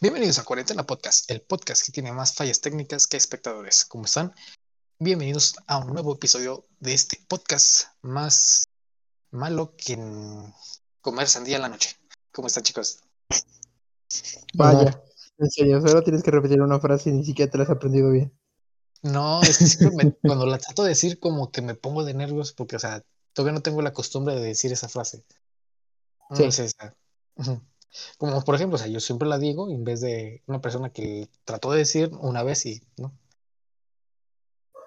Bienvenidos a Cuarentena Podcast, el podcast que tiene más fallas técnicas que espectadores. ¿Cómo están? Bienvenidos a un nuevo episodio de este podcast más malo que en comer sandía en la noche. ¿Cómo están, chicos? Vaya, en serio, solo tienes que repetir una frase y ni siquiera te la has aprendido bien. No, es que siempre me- cuando la trato de decir como que me pongo de nervios porque, o sea, todavía no tengo la costumbre de decir esa frase. No Sí. sea, ujú. Como por ejemplo, o sea, yo siempre la digo en vez de una persona que trató de decir una vez y, ¿no?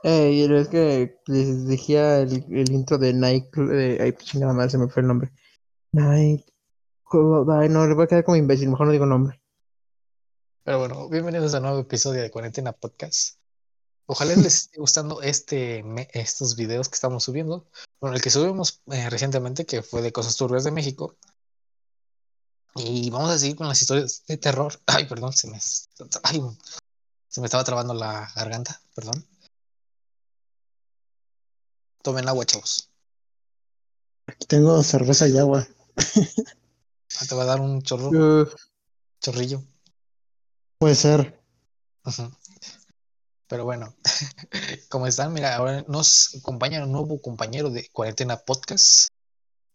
Eh, y es que les dije el, el intro de Night. Eh, ay, chingada madre, se me fue el nombre. Night. Ay, no, le voy a quedar como imbécil, mejor no digo nombre. Pero bueno, bienvenidos a un nuevo episodio de Cuarentena Podcast. Ojalá les esté gustando este, me- estos videos que estamos subiendo. Bueno, el que subimos eh, recientemente, que fue de Cosas Turbias de México. Y vamos a seguir con las historias de terror. Ay, perdón, se me, ay, se me estaba trabando la garganta, perdón. Tomen agua, chavos. Aquí tengo cerveza y agua. Ah, Te va a dar un chorro, Uf, chorrillo. Puede ser. Pero bueno, ¿cómo están? Mira, ahora nos acompaña un nuevo compañero de Cuarentena Podcast.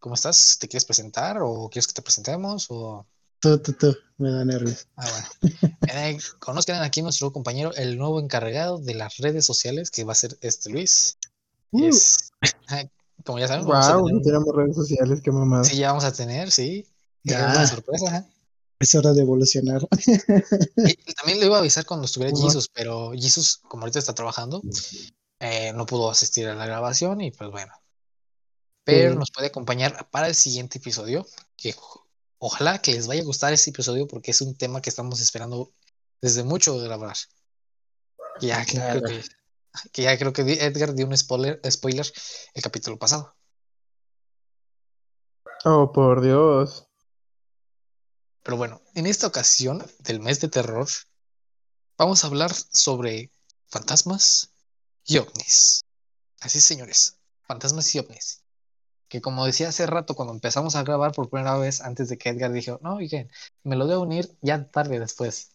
¿Cómo estás? ¿Te quieres presentar o quieres que te presentemos? O... Tú, tú, tú. Me da nervios. Ah, bueno. Eh, conozcan aquí a nuestro compañero, el nuevo encargado de las redes sociales, que va a ser este Luis. Uh. Es, ah, como ya saben, vamos wow, tener no un- tenemos redes sociales, qué mamada. sí, ya vamos a tener, sí. Ya. Una sorpresa. Es hora de evolucionar. Y también le iba a avisar cuando estuviera. Jesus, pero Jesus, como ahorita está trabajando, eh, no pudo asistir a la grabación y pues bueno. Pero Sí. nos puede acompañar para el siguiente episodio, que ojalá que les vaya a gustar ese episodio porque es un tema que estamos esperando desde mucho de grabar. Ya Claro. creo que, que ya creo que Edgar dio un spoiler, spoiler el capítulo pasado. Oh, por Dios. Pero bueno, en esta ocasión del mes de terror, vamos a hablar sobre fantasmas y ovnis. Así, señores, fantasmas y ovnis. Que como decía hace rato, cuando empezamos a grabar por primera vez, antes de que Edgar dijo, no, oigan, me lo debo unir ya tarde después.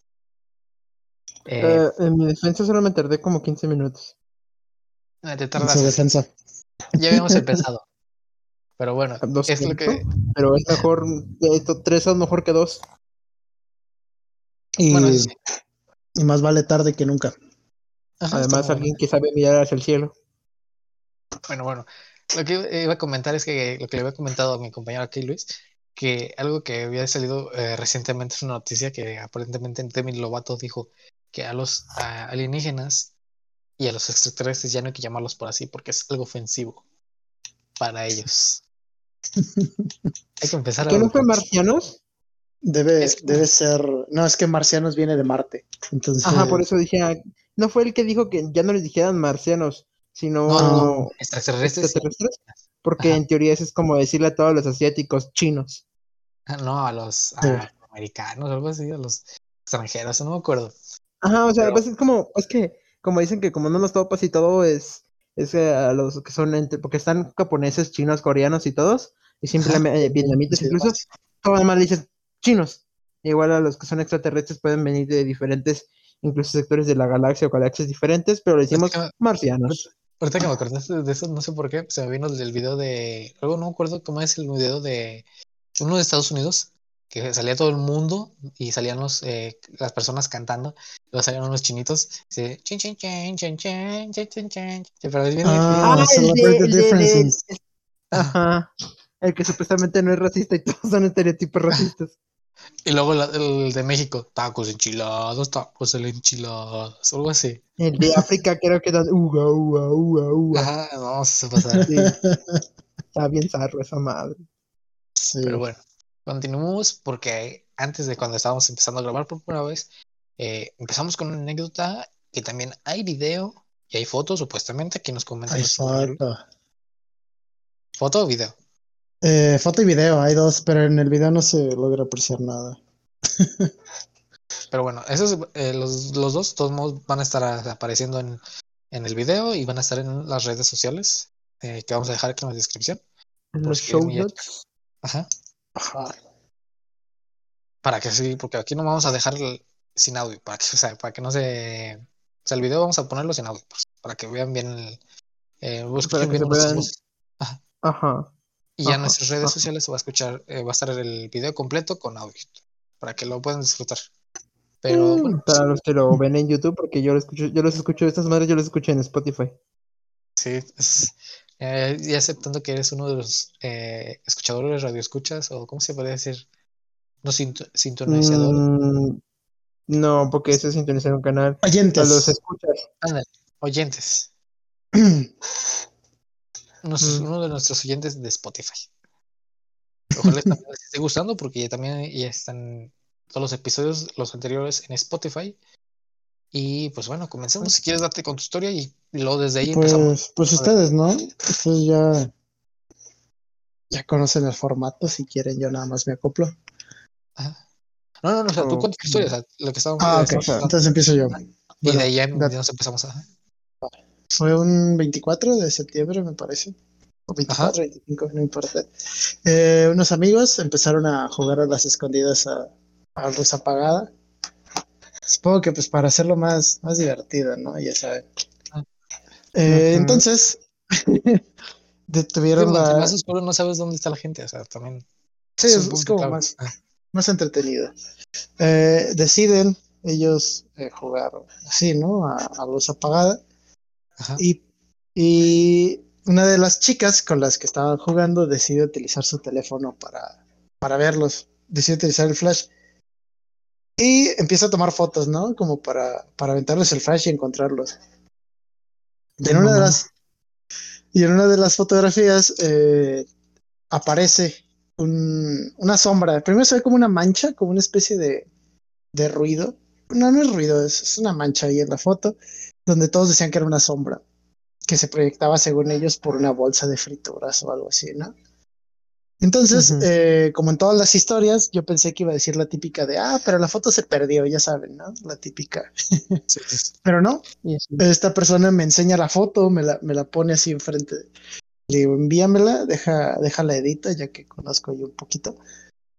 Eh, Eh, en mi defensa solo me tardé como 15 minutos. te En tardas, su defensa. ya habíamos empezado. Pero bueno, Dos es lo que, tiempo, Pero es mejor, esto, tres son mejor que dos. Y, bueno, eso sí. y más vale tarde que nunca. Ajá, Además, alguien que sabe mirar hacia el cielo. Bueno, bueno, lo que iba a comentar es que lo que le había comentado a mi compañero aquí, Luis, que algo que había salido eh, recientemente es una noticia que aparentemente Demi Lovato dijo que a los a alienígenas y a los extraterrestres ya no hay que llamarlos por así porque es algo ofensivo para ellos. Hay que empezar a... ¿Qué no fue marcianos? Debe, Es que- debe ser. No, es que Marcianos viene de Marte. Entonces. Ajá, por eso dije, ah, no fue el que dijo que ya no les dijeran marcianos, sino No, no, no, extraterrestres. extraterrestres, porque Ajá. en teoría eso es como decirle a todos los asiáticos chinos. Ah, No, a los a Sí. americanos, algo así, a los extranjeros, no me acuerdo. Ajá, o sea, Pero- pues es como, es que, como dicen que como no nos topas y todo es, es a los que son entre, porque están japoneses, chinos, coreanos y todos, y simplemente eh, vietnamitas Sí, incluso, todo nada más le dices chinos. Igual a los que son extraterrestres pueden venir de diferentes, incluso sectores de la galaxia o galaxias diferentes, pero le decimos ahorita me, marcianos. Ahorita que me acordaste de eso, no sé por qué, se me vino el video de. Luego no me acuerdo cómo es el video de uno de Estados Unidos, que salía todo el mundo y salían los, eh, las personas cantando, luego salían unos chinitos, se chin chin chin chin chin chin chin pero es bien ah, el, Ajá. El que supuestamente no es racista y todos son estereotipos racistas. Y luego la- el de México, tacos enchilados, tacos el enchilados, algo así. El de África creo que dan uga, uga, uga, uga. Ajá, no, se pasa. Sí. Está bien zarro esa madre. Sí. Pero bueno, continuemos porque antes de cuando estábamos empezando a grabar por primera vez, eh, empezamos con una anécdota que también hay video y hay fotos, supuestamente, aquí nos comentan. Hay foto. ¿Foto o video? Eh, foto y video, hay dos, pero en el video no se logra apreciar nada. Pero bueno, esos, eh, los, los dos, de todos modos, van a estar apareciendo en, en el video y van a estar en las redes sociales eh, que vamos a dejar aquí en la descripción. En los show notes. Ajá. Ajá. para que sí, porque aquí no vamos a dejar el- sin audio, para que, o sea, para que no se... O sea, el video vamos a ponerlo sin audio, pues, para que vean bien el... Eh, que bien. Ajá. Y ya en nuestras redes ajá. sociales se va a escuchar, eh, va a estar el video completo con audio, para que lo puedan disfrutar. Pero Mm, bueno, Para los que lo ven en YouTube, porque yo lo escucho, yo los escucho, estas madres yo los escucho en Spotify. sí, es- eh, y aceptando que eres uno de los eh, escuchadores, radioescuchas, o ¿cómo se podría decir? No sinto- sintonizadores. Mm, no, porque eso es sintonizar un canal. A los Oyentes. escuchas. Ándale, oyentes. Nos- Mm. Uno de nuestros oyentes de Spotify. Ojalá les esté gustando porque ya también ya están todos los episodios, los anteriores en Spotify. Y pues bueno, comencemos. Si quieres, date con tu historia y luego desde ahí empezamos. Pues, pues ustedes, ¿no? Ustedes ya, ya conocen el formato. Si quieren, yo nada más me acoplo. Ajá. No, no, no, o sea, tú Oh, cuentas tu historia, o sea, lo que estábamos Ah, ok. Entonces empiezo yo. Y Bueno, de ahí ya date. nos empezamos a. Fue un 24 de septiembre, me parece. O 24, 25, no importa. Eh, unos amigos empezaron a jugar a las escondidas a, a luz apagada. Supongo que pues para hacerlo más, más divertido, ¿no? Ya saben. Eh. Entonces, detuvieron la... más oscuro no sabes dónde está la gente, o sea, también. Sí, es es, como clave. más, Ah, más entretenido. Eh, deciden ellos eh, jugar así, ¿no? A, a luz apagada. Y, y una de las chicas con las que estaban jugando decide utilizar su teléfono para, para verlos. Decide utilizar el flash. Y empieza a tomar fotos, ¿no? Como para, para aventarles el flash y encontrarlos. Y en una de las, y en una de las fotografías eh, aparece un- una sombra. Primero se ve como una mancha, como una especie de, de ruido. No, no es ruido, es, es una mancha ahí en la foto, donde todos decían que era una sombra, que se proyectaba según ellos por una bolsa de frituras o algo así, ¿no? Entonces, Ujú. eh, como en todas las historias, yo pensé que iba a decir la típica de, ah, pero la foto se perdió, ya saben, ¿no? La típica. sí, sí, sí. Pero no, Y así. esta persona me enseña la foto, me la, me la pone así enfrente. Le digo, envíamela, deja, déjala edita, ya que conozco yo un poquito.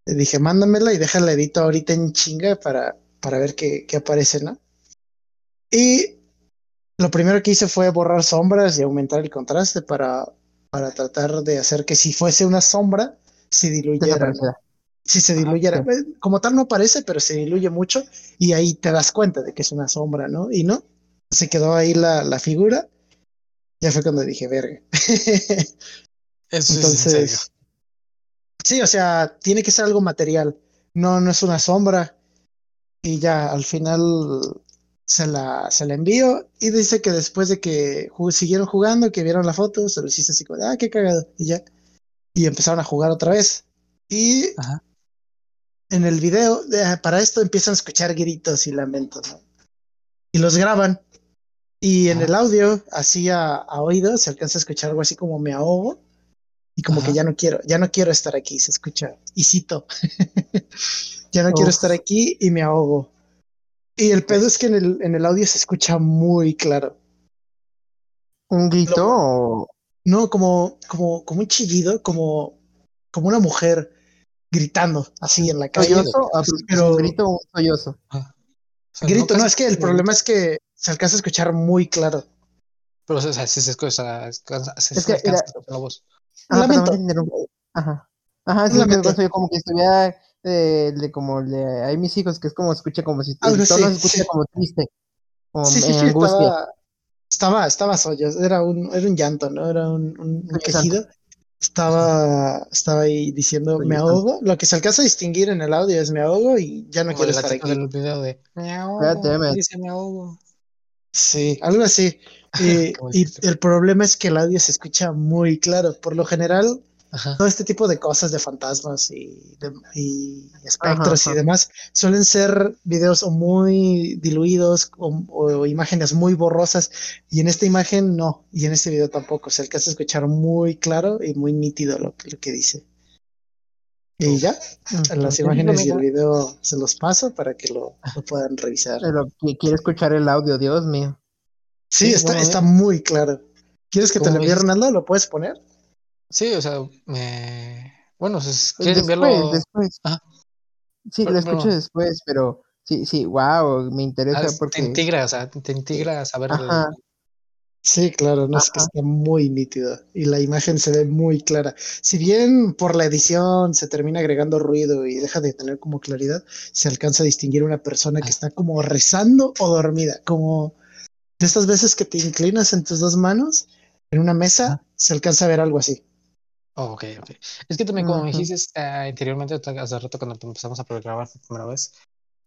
Le dije, mándamela y déjala edito ahorita en chinga para, para ver qué, qué aparece, ¿no? Y lo primero que hice fue borrar sombras y aumentar el contraste para, para tratar de hacer que si fuese una sombra, se diluyera. Si se diluyera. Eh, Como tal no aparece, pero se diluye mucho y ahí te das cuenta de que es una sombra, ¿no? Y no, se quedó ahí la, la figura. Ya fue cuando dije, verga. Eso es en serio. Entonces, sí, o sea, tiene que ser algo material. No, no es una sombra. Y ya al final se la, se la envío y dice que después de que siguieron jugando, que vieron la foto, se los hice así como, de, ah, qué cagado. Y ya. Y empezaron a jugar otra vez. Y Ajá. en el video, eh, para esto empiezan a escuchar gritos y lamentos, ¿no? Y los graban. Y en Ajá. el audio, así a, a oído, se alcanza a escuchar algo así como me ahogo. Y como Ajá. que ya no quiero, ya no quiero estar aquí, se escucha. Y cito. ya no quiero estar aquí y me ahogo. Y el pedo es que en el, en el audio se escucha muy claro. ¿Un grito o No, como, como, como un chillido, como, como una mujer gritando así en la calle. sollozo? Ah, pues, pero- ¿Un grito o un sollozo? Ajá. O sea, Grito, no, es que el problema es que se alcanza a escuchar muy claro. Pero, o sea, sí se escucha, se se Es que, alcanza a mira, escuchar la voz. Ah, Lamento. Ajá. Ajá, sí, Lamento. me pasó yo como que estuviera eh, de como le, hay mis hijos que es como escucha como si así, se escucha sí. como triste, como Sí, sí, en sí, angustia. estaba, estaba, estaba era un, era un llanto, ¿no? Era un, un, quejido. Estaba, estaba ahí diciendo me ahogo. Lo que se alcanza a distinguir en el audio es me ahogo y ya no Como quiero estar aquí. del video de me ahogo, dice me ahogo. Sí, algo así. Y, el problema es que el audio se escucha muy claro. Por lo general, Ajá. todo este tipo de cosas de fantasmas y, de- y espectros Ajá, y ajá. demás suelen ser videos o muy diluidos o, o imágenes muy borrosas y en esta imagen no y en este video tampoco se alcanza a escuchar muy claro y muy nítido lo, lo que dice y ya las imágenes y el video se los paso para que lo, lo puedan revisar Pero que quiere escuchar el audio, Dios mío. sí Sí, está, está eh. muy claro ¿quieres que te lo envíe Ronaldo? ¿lo puedes poner? Sí, o sea, me... Bueno, si Pues quieres después, enviarlo... después. Sí, Pero- lo escucho después, pero sí, sí, wow, me Ah, interesa es- Te porque... integra, o sea, te integra saber. Sí, claro, no es que está muy nítido y la imagen se ve muy clara. Si bien por la edición se termina agregando ruido y deja de tener como claridad, se alcanza a distinguir una persona que Ah. está como rezando o dormida, como de estas veces que te inclinas en tus dos manos en una mesa, se alcanza a ver algo así. Oh, ok, ok. Es que también, como me dijiste eh, anteriormente, ahorita hace rato cuando empezamos a grabar por primera vez,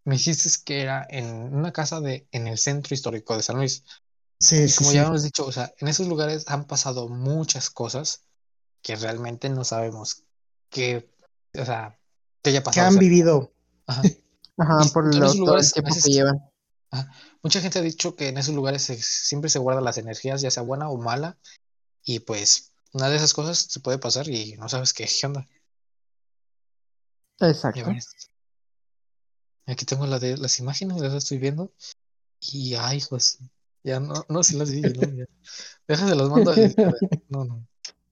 me dijiste que era en una casa de, en el centro histórico de San Luis. Sí, Y sí, como sí. ya hemos dicho, o sea, en esos lugares han pasado muchas cosas que realmente no sabemos que, o sea, que haya Que pasado. han cerca. vivido. Ajá. Ajá, Y por en lo, esos todo lugares veces- que llevan. Mucha gente ha dicho que en esos lugares se- siempre se guardan las energías, ya sea buena o mala, y pues una de esas cosas se puede pasar y no sabes qué, qué onda. Exacto. Aquí tengo la de las imágenes, las estoy viendo. Y ay, hijos. Ya no, no, si las vi, no, ya. Déjase las mando a editar, eh. No, no.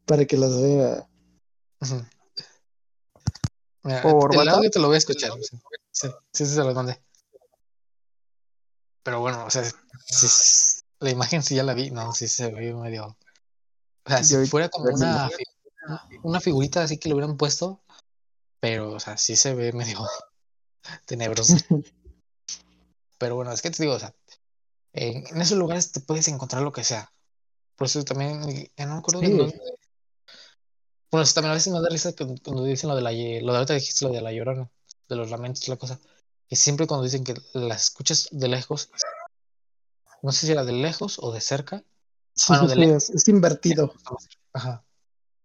para que las vea. Mira, ¿Por el audio te lo voy a escuchar. Sí, sí, se los mandé. Pero bueno, o sea, la imagen sí ya la vi, no, sí se ve medio. O sea, si fuera como una, una figurita así que le hubieran puesto, pero, o sea, sí se ve medio tenebroso. Pero bueno, es que te digo, o sea, en, en esos lugares te puedes encontrar lo que sea. Por eso también, eh, no me acuerdo de Sí. dónde- Bueno, eso también a veces me da risa cuando, dicen lo de la, lo de ahorita dijiste lo de la llorona, de los lamentos, la cosa. Que siempre cuando dicen que la escuchas de lejos, no sé si era de lejos o de cerca. Sí, sí, es, es invertido. Ajá.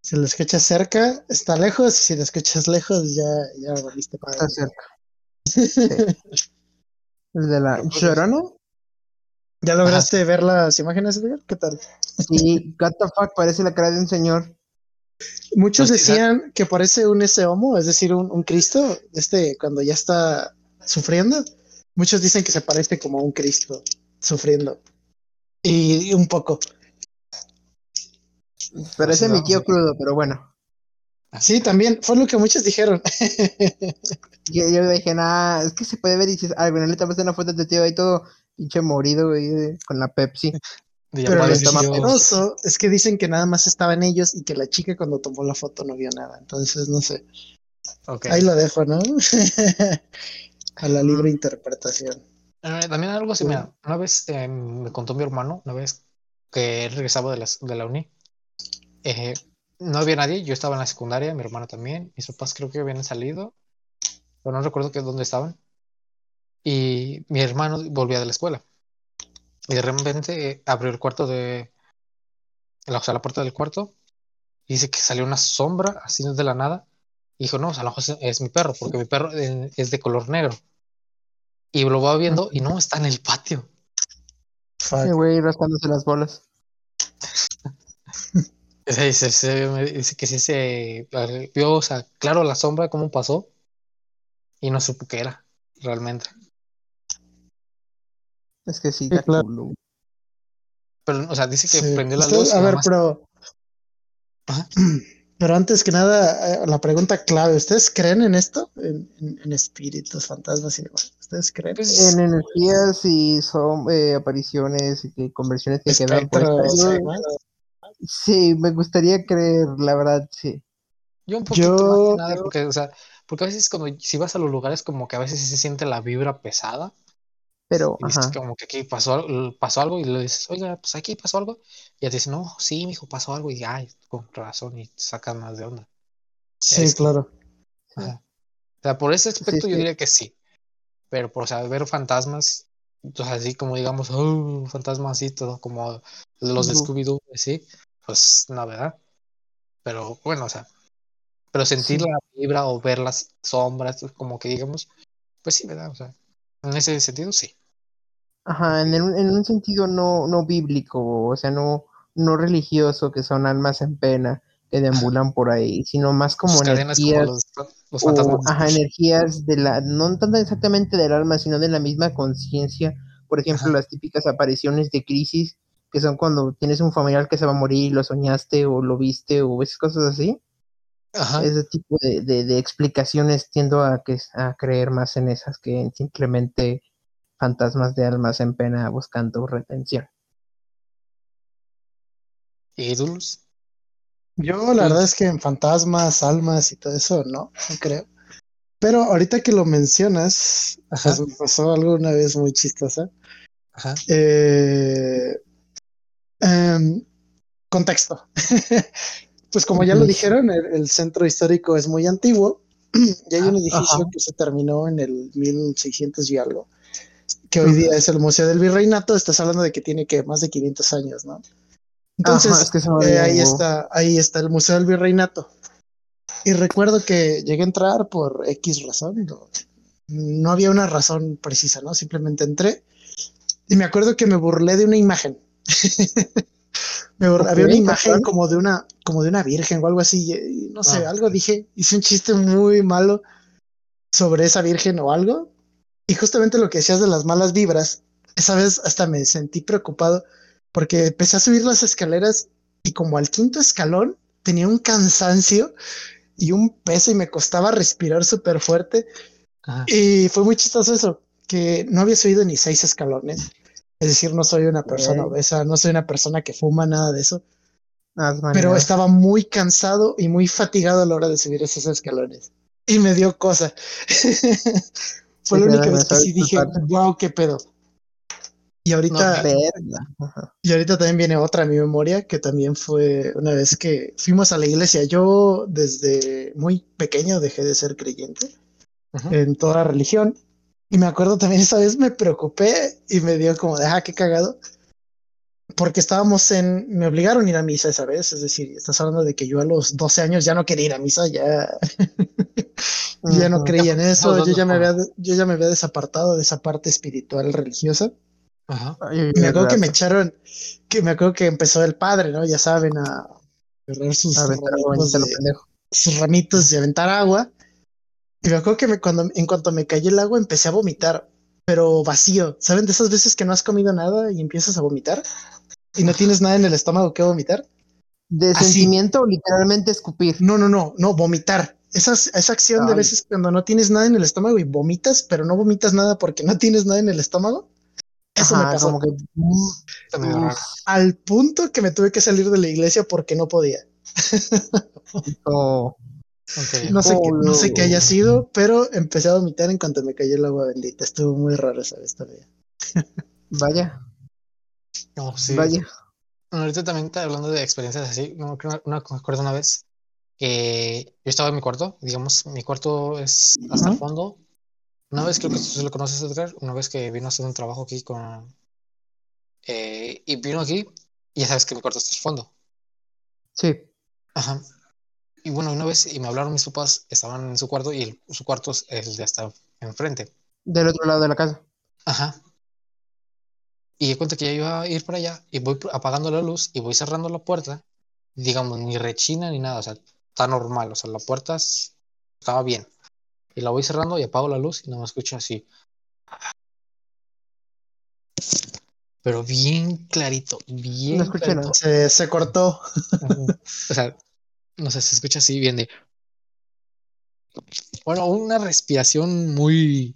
Si lo escuchas cerca, está lejos. Si lo escuchas lejos, ya, ya valiste madre. Está cerca. El de la Llorona. ¿Ya lograste ver las imágenes, Edgar? ¿Qué tal? Sí, what the fuck, parece la cara de un señor. Muchos Pues, decían que parece un ese homo, es decir, un, un Cristo, este cuando ya está sufriendo. Muchos dicen que se parece como a un Cristo sufriendo. Y, y un poco. Parece sí, mi tío crudo, pero bueno. Sí, también fue lo que muchos dijeron. Yo, yo dije, nah, es que se puede ver y dices, ay, bueno, le tomaste una foto de tío ahí todo pinche morido, güey, de- con la Pepsi. Pero lo chistoso es que dicen que nada más estaban ellos y que la chica cuando tomó la foto no vio nada. Entonces, no sé. Ahí lo dejo, ¿no? a la libre interpretación. Eh, también algo así, mira, una vez eh, me contó mi hermano, una vez que él regresaba de, las, de la uni, eh, no había nadie, yo estaba en la secundaria, mi hermano también, mis papás creo que habían salido, pero no recuerdo que dónde estaban, y mi hermano volvía de la escuela, y de repente eh, abrió el cuarto de, la, o sea, la puerta del cuarto, y dice que salió una sombra así de la nada, y dijo, no, o sea, a lo mejor es, mi perro, porque mi perro eh, es de color negro. Y lo va viendo y no, está en el patio. Sí, güey, rascándose las bolas. Sí, sí, sí, me dice que sí se vio, o sea, claro la sombra, cómo pasó, y no supo qué era, realmente. Es que sí, Sí, da claro. culo. Pero, o sea, dice que Sí. prendió la luz. a ver, más- pero. Ajá. Pero antes que nada, eh, la pregunta clave: ¿Ustedes creen en esto? En, en- en espíritus, fantasmas y demás. ¿Ustedes creen? Pues, En energías y son eh, apariciones y que conversiones que quedan por Sí, me gustaría creer, la verdad, sí. yo un poquito yo- más que nada, porque, o sea, porque a veces cuando si vas a los lugares como que a veces se siente la vibra pesada, Pero, y ajá. como que aquí pasó, al- pasó algo, y le dices, oiga, pues aquí pasó algo, y ya te dicen, no, sí, mijo, pasó algo, y ay, con razón, y te sacan más de onda. Sí, Es- claro. Ajá. O sea, por ese aspecto yo sí. diría que sí. Pero por o sea, ver fantasmas, sea, así como digamos, oh, fantasmas así, todo como los de. Scooby-Doo, sí, pues no, ¿verdad? Pero bueno, o sea, pero sentir Sí. la vibra o ver las sombras, como que digamos, pues sí, ¿verdad? O sea, en ese sentido sí. Ajá, en, el- en un sentido no, no bíblico, o sea, no, no religioso, que son almas en pena que deambulan por ahí, sino más como Sus cadenas como energías, los, los o, ajá, energías de la, no tanto exactamente del alma, sino de la misma conciencia. Por ejemplo, Ajá. las típicas apariciones de crisis, que son cuando tienes un familiar que se va a morir y lo soñaste o lo viste o esas cosas así. Ajá. ese tipo de, de- de explicaciones tiendo a, que, a creer más en esas que en simplemente fantasmas de almas en pena buscando retención. ¿Y tú, Luz? Yo la verdad es que en fantasmas, almas y todo eso, no, no creo. Pero ahorita que lo mencionas, Ajá. pues me pasó algo una vez muy chistosa. Ajá. Eh, em, contexto. pues como ya lo dijeron, el, el centro histórico es muy antiguo y hay un Ah, edificio ajá. que se terminó en el 1600 y algo, que hoy día es el Museo del Virreinato. Estás hablando de que tiene que más de 500 años, ¿no? Entonces, Ajá, es que se me eh, ahí está, ahí está el Museo del Virreinato. Y recuerdo que llegué a entrar por X razón, no, no había una razón precisa, ¿no? Simplemente entré y me acuerdo que me burlé de una imagen. Me burlé- Había una imagen como de una, como de una virgen o algo así, y no sé, Ah. algo dije, hice un chiste muy malo sobre esa virgen o algo. Y justamente lo que decías de las malas vibras, esa vez hasta me sentí preocupado porque empecé a subir las escaleras y como al quinto escalón tenía un cansancio y un peso y me costaba respirar súper fuerte. Ajá. Y fue muy chistoso eso, que no había subido ni seis escalones. Es decir, no soy una persona obesa, no soy una persona que fuma, nada de eso. Pero estaba muy cansado y muy fatigado a la hora de subir esos escalones. Y me dio cosa. Fue Sí, la única vez que sí dije, wow, qué pedo. Y ahorita. Ajá. y ahorita también viene otra a mi memoria, que también fue una vez que fuimos a la iglesia. Yo desde muy pequeño dejé de ser creyente en toda religión. Y me acuerdo también esa vez me preocupé y me dio como de, ah, qué cagado. Porque estábamos en, me obligaron a ir a misa esa vez, es decir, estás hablando de que yo a los 12 años ya no quería ir a misa, ya, ya no creía en eso, yo ya me había, yo ya me había desapartado de esa parte espiritual religiosa. Ajá. Ay, Y me acuerdo que me echaron, que me acuerdo que empezó el padre, ¿no? Ya saben, a agarrar sus A ramitos de- sus ramitos de aventar agua. Y me acuerdo que me, cuando, en cuanto me cayó el agua empecé a vomitar, pero vacío. ¿Saben de esas veces que no has comido nada y empiezas a vomitar? Y no tienes nada en el estómago que vomitar. De Así. sentimiento o literalmente escupir. No, no, no, no, vomitar. Esa, esa acción de veces cuando no tienes nada en el estómago y vomitas, pero no vomitas nada porque no tienes nada en el estómago. Eso me pasó. como que. mm. Al punto que me tuve que salir de la iglesia porque no podía. No sé, qué, no sé qué haya sido, pero empecé a vomitar en cuanto me cayó el agua bendita. Estuvo muy raro esa vez todavía. Vaya, No, sí. vaya. Bueno, ahorita también está hablando de experiencias así. No, creo una, me acuerdo una vez que yo estaba en mi cuarto, digamos, mi cuarto es hasta el fondo. Una vez, creo que tú lo conoces, Edgar, una vez que vino a hacer un trabajo aquí con... eh, y vino aquí, y ya sabes que mi cuarto está al fondo. Sí. Ajá. Y bueno, una vez, y me hablaron mis papás, estaban en su cuarto, y el- su cuarto es el de hasta enfrente. Del otro lado de la casa. Ajá. Y de cuenta que ya iba a ir para allá y voy apagando la luz y voy cerrando la puerta. Digamos, ni rechina ni nada, o sea, está normal, o sea, la puerta es- estaba bien. Y la voy cerrando y apago la luz y no me escucho así. Pero bien clarito, bien No escuché clarito. nada. Se, se cortó. Ajá. O sea, no sé, se escucha así bien de. Bueno, una respiración muy,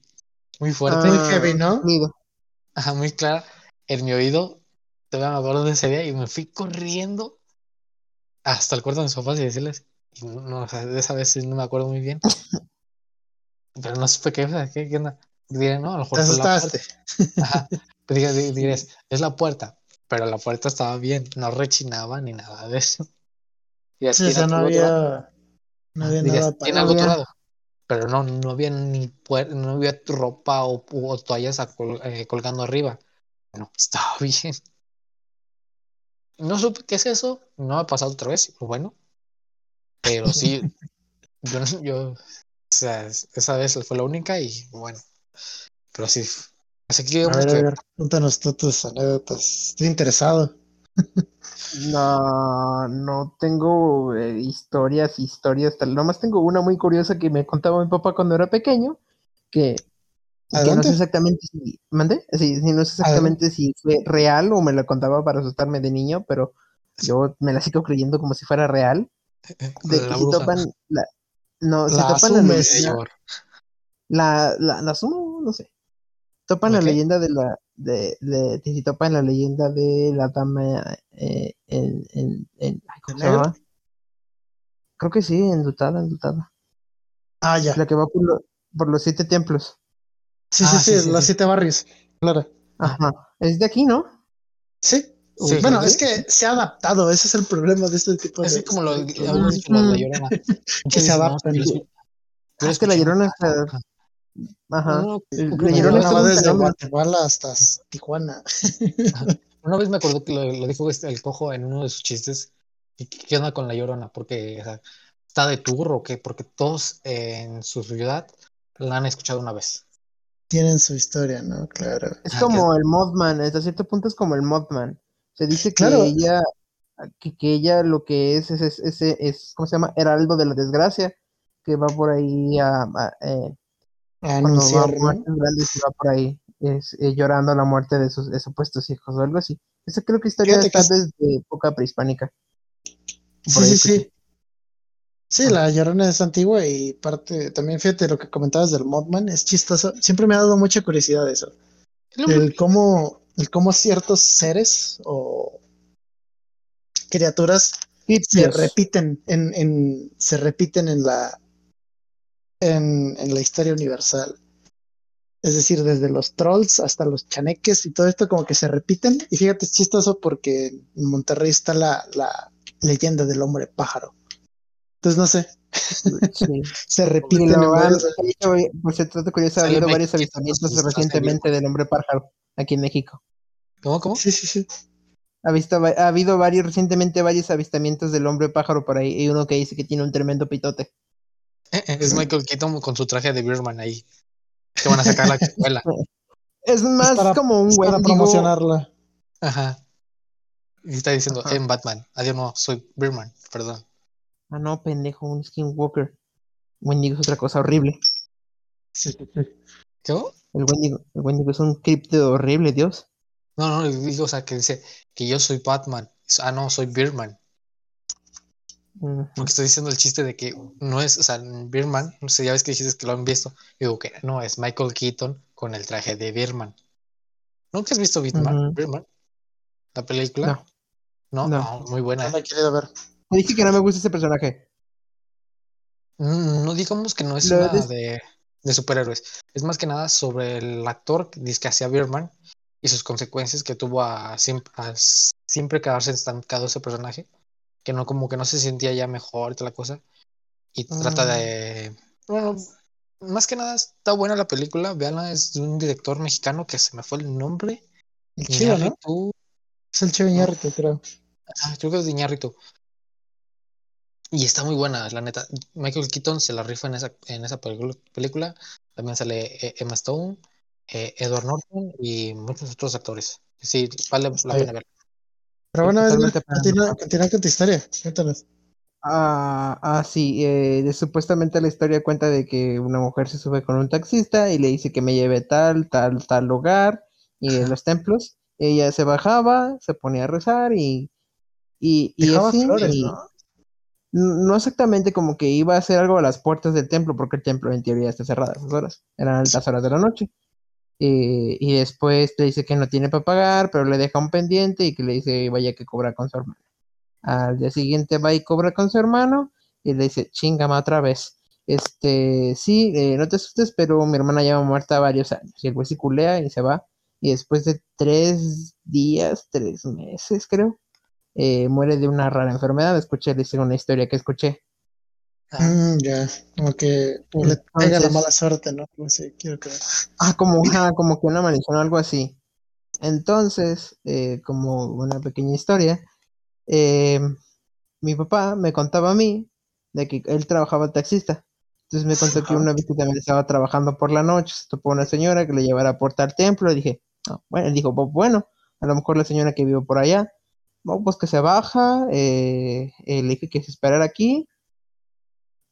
muy fuerte. Muy Ah, heavy, ¿no? Ajá, muy clara en mi oído. Todavía me acuerdo de ese día y me fui corriendo hasta el cuarto de mis papás y decirles, y no, o sea, de esa vez sí no me acuerdo muy bien, pero no supe qué, o sea, qué, qué onda. Diré, no, a lo Te mejor la asustaste. Ajá, es la puerta, pero la puerta estaba bien, no rechinaba ni nada de eso. O "¿Tiene sea, no algo atorado?". había, no había nada para. atorado, pero no, no había ni puer- no había ropa o, o toallas a col- eh, colgando arriba. No, estaba bien. No supe qué es eso, no me ha pasado otra vez, bueno, pero sí, yo, yo, o sea, es- esa vez fue la única y bueno, pero sí, así que A ver, Edgar, cuéntanos tú tus anécdotas. Estoy interesado. No, no tengo eh, historias, historias, tal. Nomás tengo una muy curiosa que me contaba mi papá cuando era pequeño, que, que no sé exactamente si, ¿mandé? Sí, sí, no sé exactamente si fue real o me la contaba para asustarme de niño, pero yo me la sigo creyendo como si fuera real. de La que si topan la, no, si La topan la asumes. leyenda, la, la, la asumo, no sé. Topan ¿La la leyenda de la, de, de, de si topan la leyenda de la dama eh, en, en, en, ay, ¿cómo ¿De se llama? Creo que sí, enlutada, enlutada. Ah, ya. La que va por, lo- por los siete templos. Sí, sí, Ah, sí, sí, sí, los sí. siete barrios. Claro. Ajá. Es de aquí, ¿no? Sí. Sí, bueno, es que- se ha adaptado, ese es el problema de este tipo de. Así como lo de la llorona. que se no, adaptan. lo Es que la llorona Oaxaca. Ajá. No, El- no, la creo que Llorona Llorona es va un desde. Guatemala hasta Tijuana. Una vez me acuerdo que lo, lo dijo este, el cojo en uno de sus chistes. ¿Y ¿Qué qué onda con la llorona? Porque o sea, está de tour o qué? Porque todos eh, en su ciudad la han escuchado una vez. Tienen su historia, ¿no? Claro. Es Ah, como el Mothman, hasta cierto punto es como el Mothman. Se dice que Claro. ella, que, que ella lo que es es, es, es, es- ¿cómo se llama? Heraldo de la desgracia, que va por ahí a, a, eh, anunciar, va por ahí es, eh, llorando la muerte de sus de supuestos hijos o algo así. Esa creo que historia Fíjate que está es- desde época prehispánica. Sí, sí, sí. Sí, la Llorona es antigua y parte, también fíjate lo que comentabas del Mothman, es chistoso. Siempre me ha dado mucha curiosidad eso. El cómo, el cómo ciertos seres o criaturas se repiten en, en se repiten en la en, en la historia universal. Es decir, desde los trolls hasta los chaneques y todo esto como que se repiten. Y fíjate, es chistoso porque en Monterrey está la, la leyenda del hombre pájaro. Entonces no sé, Sí. se en lo han, por cierto curioso, ha habido varios avistamientos recientemente del hombre pájaro aquí en México. ¿Cómo, cómo? Sí, sí, sí. Ha, visto, ha habido varios, recientemente varios avistamientos del hombre pájaro por ahí. Y uno que dice que tiene un tremendo pitote. Es Michael Keaton con su traje de Birman ahí. Que van a sacar la escuela. Es más para- como un Es para promocionarla. Ajá. Y está diciendo, en Batman. Adiós, no, soy Birman, perdón. Ah, no, pendejo, un skinwalker. Wendigo es otra cosa horrible. Sí. ¿Cómo? El Wendigo, el Wendigo es un cripto horrible, Dios. No, no, digo, o sea, que dice que yo soy Batman. Ah, no, soy Birman. Porque estoy diciendo el chiste de que no es, o sea, Birman, no sé, ya ves que dijiste que lo han visto. Digo que no, es Michael Keaton con el traje de Birman. ¿Nunca has visto Birman? Ujú. Birman? ¿La película? No. No, No. no, muy buena. No la he querido ver. Te dije que no me gusta ese personaje. Mm, No digamos que no es Lo una des- de, de superhéroes. Es más que nada sobre el actor que dice que hacía Birman y sus consecuencias que tuvo a, a siempre quedarse estancado ese personaje. Que no, como que no se sentía ya mejor y toda la cosa. Y trata Mm. de. Bueno, más que nada está buena la película. Veanla, es de un director mexicano que se me fue el nombre. El chido, ¿no? Es el chido Iñárritu, creo. Ah, creo que es de Iñárritu. Y está muy buena, la neta. Michael Keaton se la rifa en esa, en esa película. También sale eh, Emma Stone, eh, Edward Norton y muchos otros actores. Sí, vale la pena ver. Pero bueno, continúa, continúa con tu historia. Cuéntanos. Ah, ah, sí, eh, de- supuestamente la historia cuenta de que una mujer se sube con un taxista y le dice que me lleve tal, tal, tal lugar y en los templos. Ella se bajaba, se ponía a rezar y, y, y así, flores, y- ¿no? n- no exactamente como que iba a hacer algo a las puertas del templo, porque el templo en teoría está cerrado a esas horas, eran altas horas de la noche. Eh, y después le dice que no tiene para pagar, pero le deja un pendiente y que le dice vaya que cobra con su hermano. Al día siguiente va y cobra con su hermano y le dice, chingama otra vez. Este, sí, eh, no te asustes, pero mi hermana lleva muerta varios años. Y el güey se culea y se va. Y después de tres días, tres meses, creo, eh, muere de una rara enfermedad. Escuché, dice una historia que escuché. Ah, Mm, ya, como que le pega la mala suerte, ¿no? No sé, quiero creer. Ah, como, ajá, como que una maldición o algo así. Entonces, eh, como una pequeña historia, eh, mi papá me contaba a mí de que él trabajaba taxista. Entonces me contó que una vez que también estaba trabajando por la noche, se topó una señora que le llevara por tal templo. Y dije, "Ah, bueno, él dijo, "Pues bueno, a lo mejor la señora que vive por allá, no, pues que se baja, eh, eh, le dije que se esperara aquí.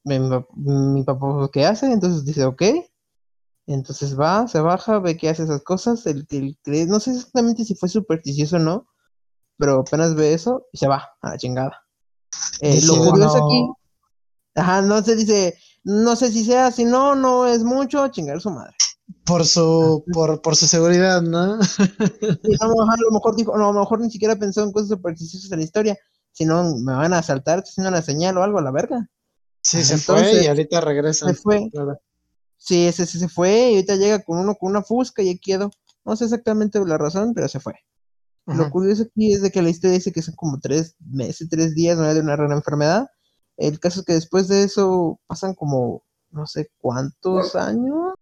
Mi, mi- papá, ¿qué hace? Entonces dice, ok. Entonces va, se baja, ve que hace esas cosas. El, el- no sé exactamente si fue supersticioso o no, pero apenas ve eso y se va a la chingada. Eh, lo curioso no. aquí, ajá, no se dice, no sé si sea, si no, no es mucho, chingar su madre. Por su, por, por su seguridad, ¿no? Y no, ajá, a lo mejor dijo, no, a lo mejor ni siquiera pensó en cosas supersticiosas en la historia, sino me van a asaltar, haciendo una señal o algo a la verga. Sí, se Entonces, fue y ahorita regresa. Se fue, Claro. sí, ese, ese se fue y ahorita llega con uno con una fusca y ahí quedó. No sé exactamente la razón, pero se fue. Lo curioso aquí es de que la historia dice que son como tres meses, tres días, no de una rara enfermedad. El caso es que después de eso pasan como no sé cuántos años,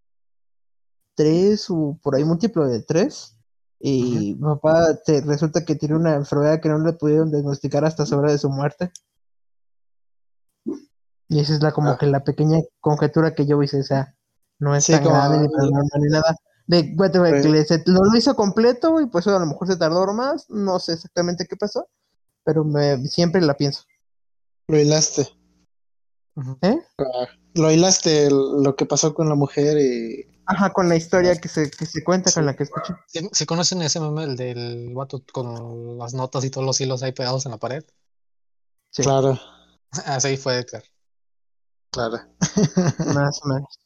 tres o por ahí múltiplo de tres. Y papá te, resulta que tiene una enfermedad que no le pudieron diagnosticar hasta hora de su muerte. Y esa es la como Ah. que la pequeña conjetura que yo hice, o sea, no es Sí, tan como- grande ni paranormal ni nada. De, bueno, que le- se- lo, lo hizo completo y pues a lo mejor se tardó más, no sé exactamente qué pasó, pero me, siempre la pienso. Lo hilaste. Ujú. ¿Eh? Ah, Lo hilaste lo que pasó con la mujer y. Ajá, con la historia que se, que se cuenta, Sí. con la que escuché. ¿Sí, sí conocen ese meme, el del vato con las notas y todos los hilos ahí pegados en la pared? Sí, Claro, Así fue Edgar. Claro. más o menos.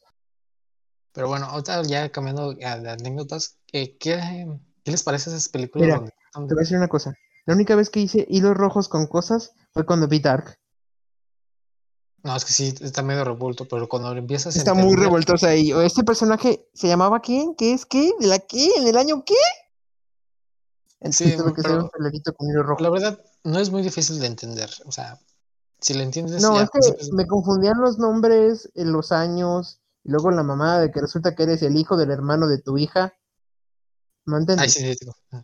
Pero bueno, ahorita ya cambiando a de anécdotas, ¿qué, qué, qué les parece esas películas Mira, donde, donde- Te voy a decir una cosa. La única vez que hice hilos rojos con cosas fue cuando vi Dark. No, es que sí, está medio revuelto, pero cuando empiezas a Está muy entender- revueltosa ahí. Este personaje se llamaba quién? ¿Qué es qué? ¿De la qué? ¿En el año qué? Entonces Sí, tuve que hacer pero- un pelerito con hilo rojo. La verdad, no es muy difícil de entender. O sea, si le entiendes No, ya es que me confundían los nombres, los años, y luego la mamá de que resulta que eres el hijo del hermano de tu hija. ¿Me entiendes? Ay, sí, sí, ah.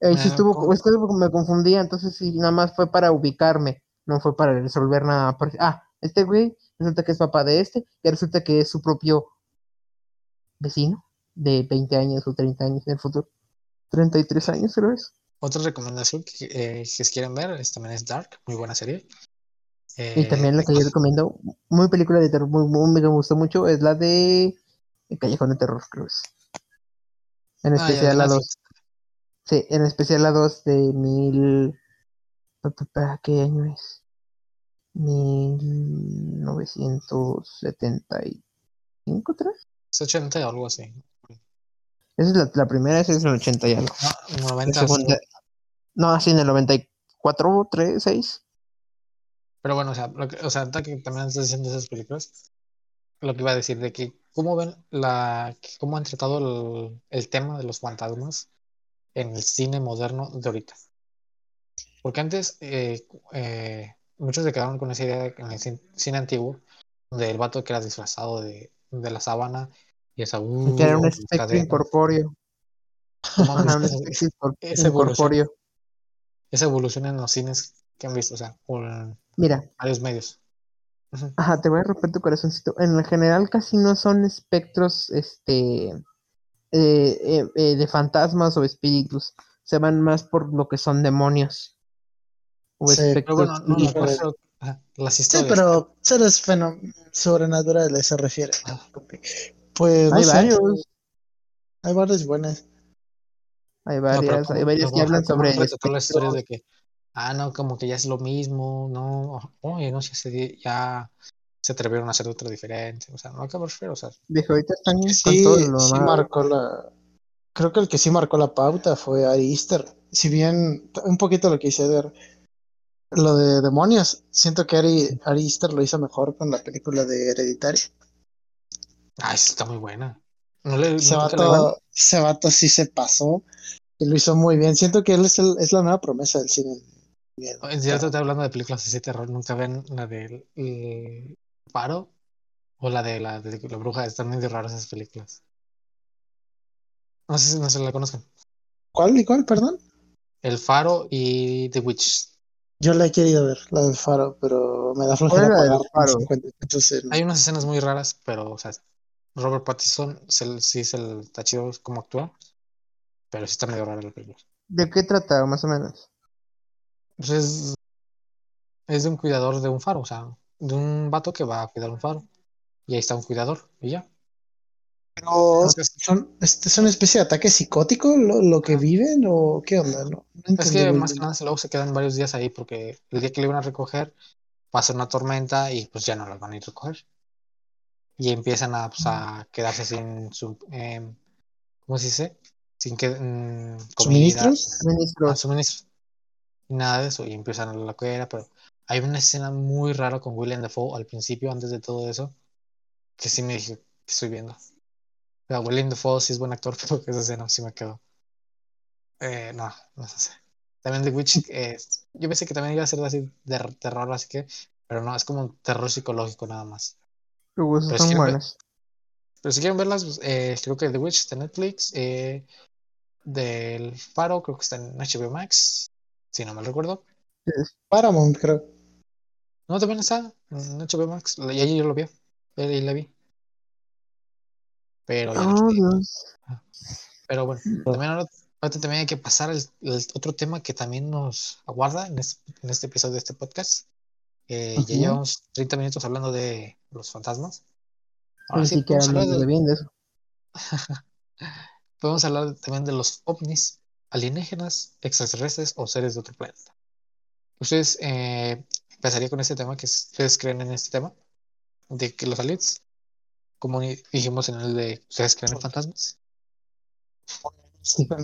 Ahí sí estuvo, con- es que me confundía, entonces sí, nada más fue para ubicarme, no fue para resolver nada. Ah, este güey resulta que es papá de este, y resulta que es su propio vecino de 20 años o 30 años en el futuro. 33 años, creo es. Otra recomendación que, eh, que si quieren ver es, también es Dark, muy buena serie. Y Eh, también la que yo recomiendo, muy película de terror, muy, muy- me gustó mucho, es la de El Callejón de Terror, creo es. En ah, especial de la Netflix. 2. Sí, en especial la 2 de mil... ¿Qué año es? 1975, ¿tres? Es 80 o algo así. Esa es la, la primera, esa es el 80 y algo. No, La 90. segunda... No, así en el 94, 3, 6. Pero bueno, o sea, lo que, o sea, que también estás diciendo esas películas, lo que iba a decir de que cómo ven la, cómo han tratado el, el tema de los fantasmas en el cine moderno de ahorita. Porque antes eh, eh, muchos se quedaron con esa idea de que en el cin- cine antiguo, del vato que era disfrazado de, de la sábana y esa uh, que era un espectro incorpóreo. ¿Cómo han Ajá, un visto espectro incor- esa evolución? esa evolución en los cines que han visto? O sea, por Mira, varios medios. Ajá, te voy a romper tu corazoncito. En general casi no son espectros, este, eh, eh, eh, de fantasmas o espíritus. Se van más por lo que son demonios. O Sí, pero bueno, no, no, por eso, ajá, las Sí, historias. pero seres fenó- sobrenaturales se refiere. Ah. Pues no Hay sé, varios, hay varias buenas. hay No, varias, ¿cómo- hay varias no, que hablan ¿cómo sobre han retratado las historias espectros. de que, ah, no, como que ya es lo mismo, no, oye, no sé si ya se atrevieron a hacer otra diferente, o sea, no acabo de o sea, Viejo, ahorita están con Sí, todo lo sí marcó la. Creo que el que sí marcó la pauta fue Ari Aster. Si bien un poquito lo que hice ver lo de demonios, siento que Ari, Ari Aster lo hizo mejor con la película de Hereditary. ah, esa está muy buena. No le, Ese nunca la- vato, ese vato sí se pasó y lo hizo muy bien. Siento que él es, el- es la nueva promesa del cine. En cierto, estoy hablando de películas así de terror, nunca ven la del el Faro o la de la de la bruja, están muy raras esas películas. No sé si no se la conozcan. ¿Cuál y cuál, perdón? El Faro y The Witch. Yo la he querido ver, la del faro, pero me da flojera ¿Cuál es la del pagar Faro? 50 pesos en- Hay unas escenas muy raras, pero, o sea, Robert Pattinson se- sí se está chido como actúa, pero sí está medio rara la película. ¿De qué trata, más o menos? Pues es, es de un cuidador de un faro, o sea, de un vato que va a cuidar un faro. Y ahí está un cuidador, y ya. Pero son, este, ¿es una especie de ataque psicótico lo, lo que viven o qué onda? No, no es que más que nada luego se quedan varios días ahí porque el día que le iban a recoger pasa una tormenta y pues ya no las van a ir a recoger. Y empiezan a, pues, a quedarse sin su, em, ¿cómo se dice? Sin que mm, comida, ¿Suministros? ah, Ministros. suministros. Nada de eso, y empiezan a la loquera, pero hay una escena muy rara con William Dafoe al principio, antes de todo eso, que sí me dije, que estoy viendo? O sea, William Dafoe sí es buen actor, pero que esa escena sí me quedó. Eh, no, no sé. También The Witch, eh, yo pensé que también iba a ser así de terror, así que, pero no, es como un terror psicológico nada más. Esas Pero son sí, buenas. Pero si quieren verlas, pues, eh, creo que The Witch está en Netflix. eh, del Faro, creo que está en HBO Max, si no me recuerdo. Paramount, creo. No, también está en HBO Max. Y ayer yo lo vi. Y la vi. Pero, no Oh. Dios. Pero bueno, también ahora, ahorita también hay que pasar al, al otro tema que también nos aguarda en este, en este episodio de este podcast. Eh, Ya llevamos 30 minutos hablando de los fantasmas. Ahora sí, siquiera podemos hablar de bien de eso. podemos hablar también de los ovnis, alienígenas, extraterrestres o seres de otro planeta. Ustedes, eh, empezaría con este tema, que es- ustedes creen en este tema, de que los aliens, como di- dijimos en el de, ¿ustedes creen en fantasmas?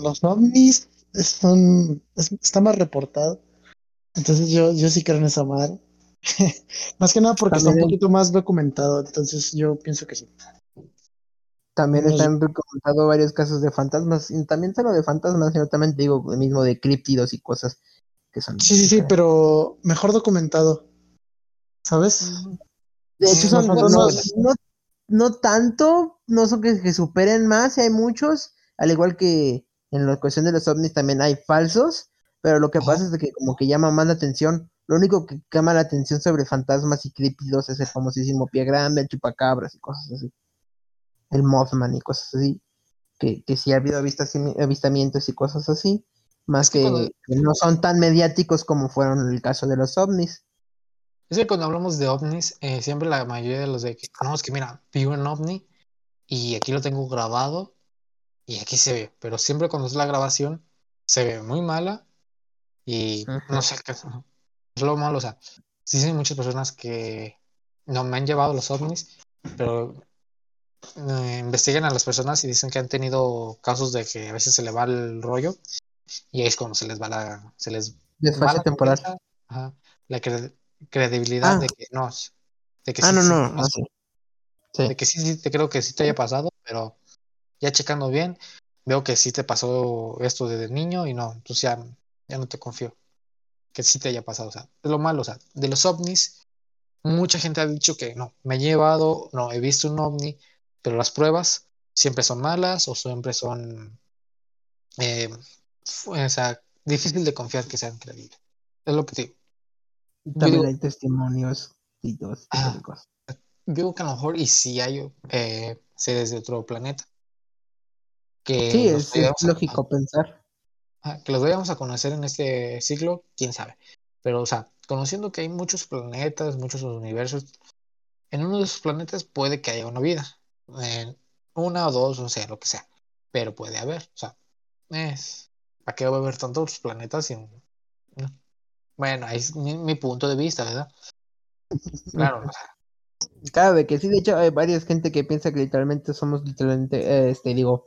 Los ovnis son, es- está más reportado. Entonces yo, yo sí creo en esa madre. más que nada porque está un También poquito más documentado. Entonces yo pienso que sí. También están documentados varios casos de fantasmas. Y también solo de fantasmas, sino también te digo lo mismo de críptidos y cosas que son. Sí, sí, sí, pero mejor documentado. ¿Sabes? De hecho, Sí, son, no no, tanto, no son que, que superen más, y hay muchos, al igual que en la cuestión de los ovnis también hay falsos, pero lo que pasa es que como que llama más la atención. Lo único que llama la atención sobre fantasmas y críptidos es el famosísimo pie grande, el chupacabras y cosas así. El Mothman y cosas así. Que, que sí ha habido avistami- avistamientos y cosas así. Más Es que que, cuando- que no son tan mediáticos como fueron el caso de los ovnis. Es que cuando hablamos de ovnis, eh, siempre la mayoría de los de que, no, es que mira, vi un ovni y aquí lo tengo grabado y aquí se ve, pero siempre cuando es la grabación se ve muy mala y Ujú. no sé qué es lo malo, o sea, sí hay muchas personas que no me han llevado los ovnis, pero eh, investigan a las personas y dicen que han tenido casos de que a veces se le va el rollo y ahí es cuando se les va la, se les va la temporal. ajá, la cre- credibilidad Ah. de que no, de que Ah, sí, no, no. Sí. de que sí, sí te creo que sí te haya pasado, pero ya checando bien, veo que sí te pasó esto desde niño y no, entonces ya, ya no te confío que sí te haya pasado, o sea, es lo malo, o sea, de los ovnis, mucha gente ha dicho que no, me he llevado, no, he visto un ovni, pero las pruebas siempre son malas o siempre son, eh, o sea, difícil de confiar que sean creíbles. Es lo que digo. También digo- hay testimonios y todo ese tipo de Ah. cosas. Yo digo que a lo mejor y si hay eh, seres de otro planeta que Sí, es, es vayamos a- lógico pensar. que los vayamos a conocer en este siglo, quién sabe. Pero, o sea, conociendo que hay muchos planetas, muchos universos, en uno de esos planetas puede que haya una vida. En una o dos, no sé, lo que sea. Pero puede haber. O sea, es. ¿Para qué va a haber tantos planetas? No. Bueno, ahí es mi, mi punto de vista, ¿verdad? Claro, o sea, Claro, que sí, de hecho hay varias gente que piensa que literalmente somos literalmente, eh, este, digo,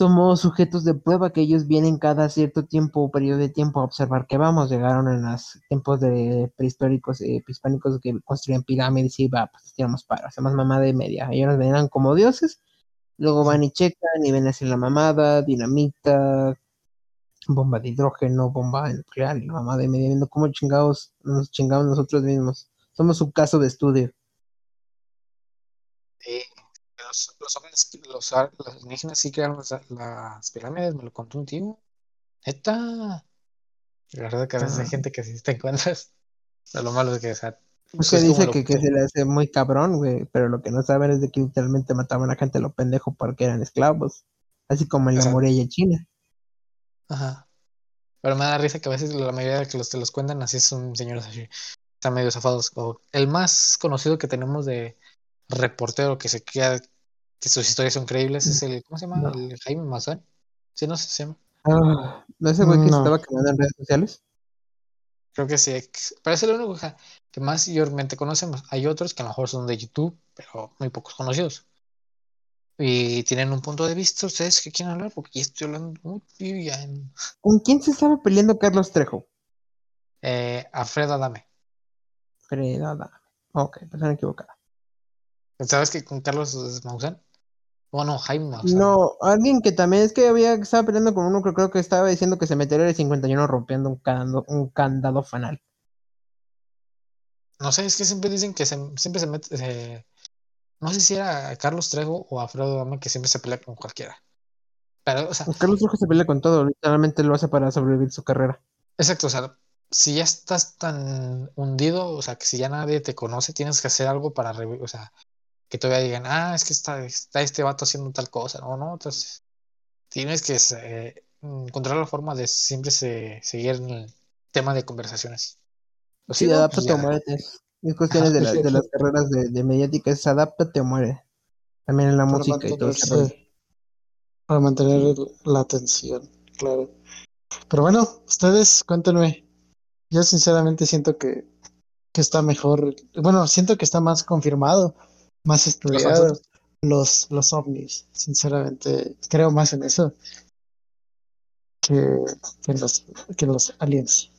somos sujetos de prueba que ellos vienen cada cierto tiempo o periodo de tiempo a observar que vamos. Llegaron en los tiempos de prehistóricos, eh, prehispánicos que construían pirámides y va, pues tiramos para, hacemos mamada y media. Ellos nos venían como dioses, luego van y checan y ven así la mamada, dinamita, bomba de hidrógeno, bomba nuclear y la mamada y media, viendo cómo chingados nos chingamos nosotros mismos. Somos un caso de estudio. Sí, los, los hombres, los, alienígenas sí crearon las, las pirámides, me lo contó un tío. Neta. La verdad que a veces hay gente que sí te encuentras. Pero lo malo es que, o sea, Pues dice que, que se le hace muy cabrón, güey, pero lo que no saben es de que literalmente mataban a gente a lo pendejo porque eran esclavos, así como en la Exacto. muralla china. Ajá. Pero me da risa que a veces la mayoría de que los te los cuentan así son señores así. Están medio zafados. O el más conocido que tenemos de reportero que se queda, que sus historias son creíbles, es el, ¿cómo se llama? No. El Jaime Maussan. Sí, no sé, si se llama. Ah, ¿No es el güey que se No. estaba quemando en redes sociales? Creo que sí. Parece lo único. que más mayormente conocemos. Hay otros que a lo mejor son de YouTube, pero muy pocos conocidos. Y tienen un punto de vista, ustedes que quieren hablar, porque ya estoy hablando mucho ya en... ¿Con quién se estaba peleando Carlos Trejo? Eh, Alfredo Adame. Alfredo Adame. Ok, persona equivocada. ¿Sabes que con Carlos Maussan? Bueno, Jaime Maussan. No, alguien que también es que había estaba peleando con uno que creo que estaba diciendo que se metería el 51 rompiendo un candado, un candado fanal. No sé, es que siempre dicen que se, siempre se mete. se- no sé si era Carlos Trejo o Alfredo Adame que siempre se pelea con cualquiera. Pero, o sea, Pues Carlos Trejo se pelea con todo, literalmente lo hace para sobrevivir su carrera. exacto, o sea, si ya estás tan hundido, o sea, que si ya nadie te conoce, tienes que hacer algo para, o sea, que todavía digan, ah, es que está, está este vato haciendo tal cosa, no, no, entonces tienes que eh, encontrar la forma de siempre se, seguir en el tema de conversaciones. Pues Sí, ¿no? adáptate Pues o muérete. Es cuestiones de, la- de las carreras de, de mediática, es adáptate o muere. También en la Para música y todo mantenerse, para mantener la atención, claro. Pero bueno, ustedes cuéntenme. Yo sinceramente siento que, que está mejor. Bueno, siento que está más confirmado, más estudiado fantasmas? los, los ovnis. Sinceramente, creo más en eso que, que los, que los aliens.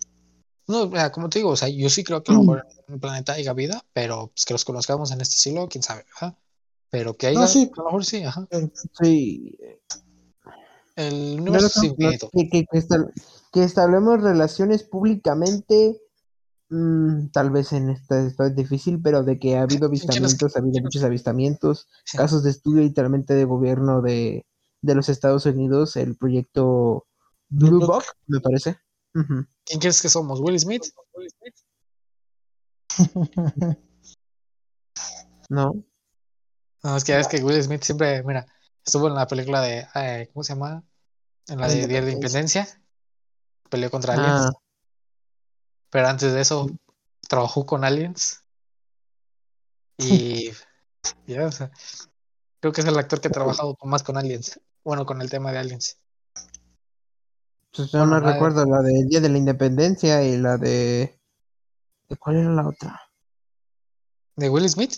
No, mira, como te digo, o sea, yo sí creo que a lo mejor en un planeta haya vida, pero pues, que los conozcamos en este siglo, quién sabe. Pero que haya, No, sí. a lo mejor sí, ajá. Sí, El universo es que, infinito. que, que, que estab- que establemos relaciones públicamente, mm, tal vez en esta es difícil, pero de que ha habido ¿Quién es que- avistamientos, ha habido muchos avistamientos, casos de estudio literalmente de gobierno de, de los Estados Unidos, el proyecto Blue Book, me parece. ¿Quién crees que somos? ¿Will Smith? ¿No? No, es que es que Will Smith siempre, mira, estuvo en la película de, eh, ¿cómo se llama? En la de Día de Independencia. Peleó contra aliens. Ah, Pero antes de eso, trabajó con aliens. Y ya, o sea, creo que es el actor que ha trabajado más con aliens. Bueno, con el tema de aliens. pues yo Bueno, no la de- recuerdo la del Día de la Independencia y la de... ¿de ¿Cuál era la otra? ¿De Will Smith?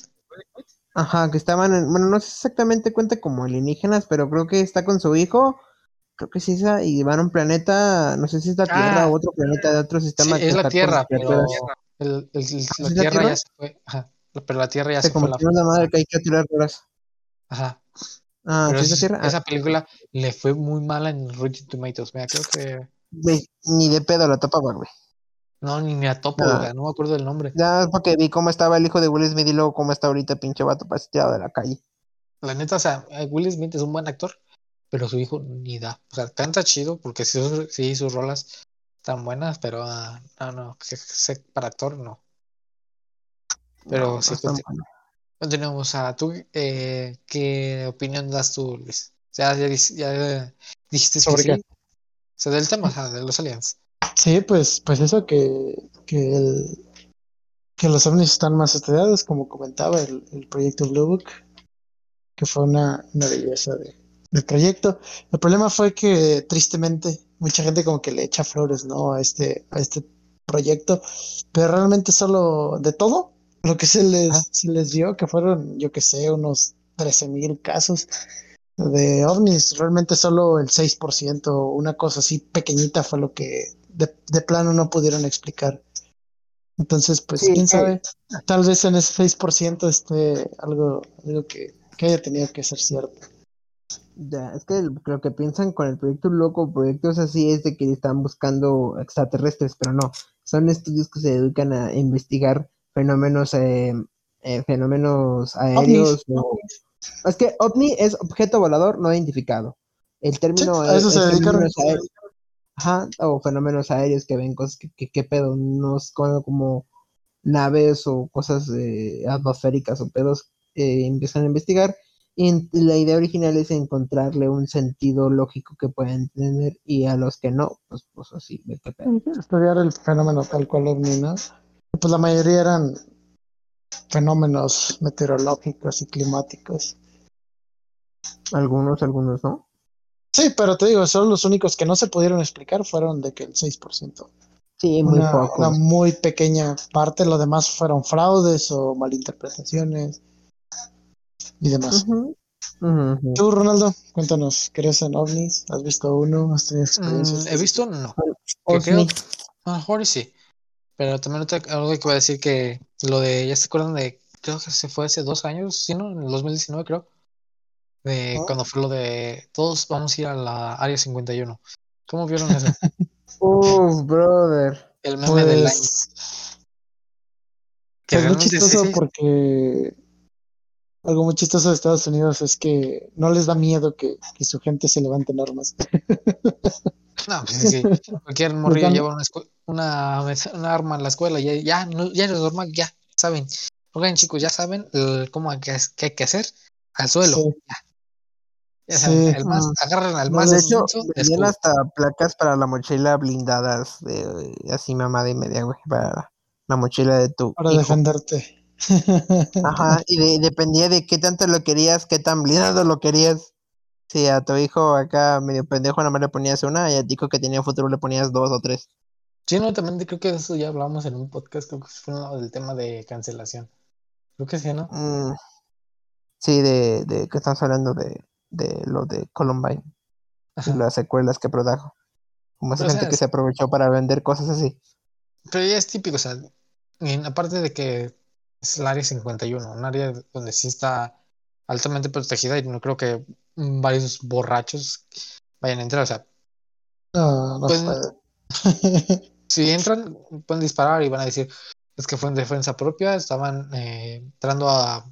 Ajá, que estaban en, bueno, no sé exactamente cuenta como alienígenas, pero creo que está con su hijo, creo que sí esa, y van a un planeta, no sé si es la Tierra Ah. o otro planeta de otro sistema es la Tierra, pero criaturas. el- el- ¿Sí la la Tierra ya se fue. Ajá. Pero la Tierra ya Se se fue la una madre que hay que tirar horas. Ajá. Ah, Pero ¿sí es la Tierra? Ah, esa película le fue muy mala en Rotten Tomatoes. Mira, creo que. güey, ni de pedo la topaba, güey. No, ni me topo, Ah. güey, no me acuerdo del nombre. Ya porque vi cómo estaba el hijo de Will Smith y luego cómo está ahorita pinche vato paseado de la calle. La neta, o sea, eh, Will Smith es un buen actor, pero su hijo ni da. O sea, canta chido porque sí, sus- sí, sus rolas están buenas, pero ah, no, no, que- que para actor no. Pero No, sí, no es tan conti- bueno. continuemos. A tú, eh, ¿qué opinión das tú, Luis? O sea, ya, dijiste que ¿Sobre sí. qué? O sea, del tema, o sea, de los aliens. Sí, pues, pues eso que, que, el, que los ovnis están más estudiados, como comentaba el, el proyecto Blue Book, que fue una, una belleza de, del proyecto. El problema fue que tristemente mucha gente como que le echa flores, ¿no? A este, a este proyecto, pero realmente solo de todo lo que se les, se les dio, que fueron, yo que sé, unos 13 mil casos de ovnis, realmente solo el 6%, una cosa así pequeñita fue lo que de, de plano no pudieron explicar. Entonces, pues, Sí, quién eh. sabe, tal vez en ese 6% esté algo, algo que, que haya tenido que ser cierto. Ya, es que lo que piensan con el proyecto loco, proyectos así, es de que están buscando extraterrestres, pero no, son estudios que se dedican a investigar fenómenos, eh, eh, fenómenos aéreos. o- Es que ovni es objeto volador no identificado. El término Sí, a eso es, se aéreos. Ajá, o fenómenos aéreos que ven cosas que, que, que pedo, no es como, como naves o cosas eh, atmosféricas o pedos, eh, empiezan a investigar y la idea original es encontrarle un sentido lógico que puedan tener y a los que no, pues, pues así, ve qué pedo. Estudiar el fenómeno tal cual ovni, ¿no? Pues la mayoría eran fenómenos meteorológicos y climáticos. Algunos, algunos no. Sí, pero te digo, son los únicos que no se pudieron explicar fueron de que el 6%. Sí, muy una, poco. una muy pequeña parte, lo demás fueron fraudes o malinterpretaciones y demás. Tú, Ronaldo, cuéntanos, ¿crees en ovnis? ¿Has visto uno? ¿Has tenido experiencias? Mm, he visto, no. Que Osni. creo, a lo mejor y sí. Pero también otra- algo que voy a decir que lo de, ¿ya se acuerdan de, creo que se fue hace dos años, sí, ¿no? En el 2019 creo. De ¿Ah? cuando fue lo de, todos vamos a ir a la Área 51. ¿Cómo vieron eso? Uf, brother. El meme del año. Pues, Que pues muy sí, chistoso sí. porque algo muy chistoso de Estados Unidos es que no les da miedo que, que su gente se levante en armas. No, pues sí, sí. Cualquier morrillo lleva una, una, una arma en la escuela y ya, ya, no, ya no es normal, ya saben. Oigan, chicos, ya saben el- cómo hay que, qué hay que hacer al suelo. Sí. Ya. Ya saben, Sí. el más, agarran al No, más de hecho, escudo. hasta placas para la mochila blindadas, de, así mamada y media, güey, para la mochila de tu Para hijo. defenderte. Ajá, y de- dependía de qué tanto lo querías, qué tan blindado lo querías. Si a tu hijo acá medio pendejo nada más le ponías una, y a ti que tenía futuro le ponías dos o tres. Sí, no, también creo que de eso ya hablamos en un podcast, creo que fue uno del tema de cancelación. Creo que sí, ¿no? Mm, sí, de, de que estamos hablando de, de lo de Columbine y las secuelas que produjo. Como esa gente que se aprovechó para vender cosas así. Pero ya es típico, o sea, en- aparte de que es el área 51, un área donde sí está altamente protegida y no creo que varios borrachos vayan a entrar, o sea, No, no Pues- si entran, pueden disparar y van a decir, es que fue en defensa propia, estaban eh, entrando a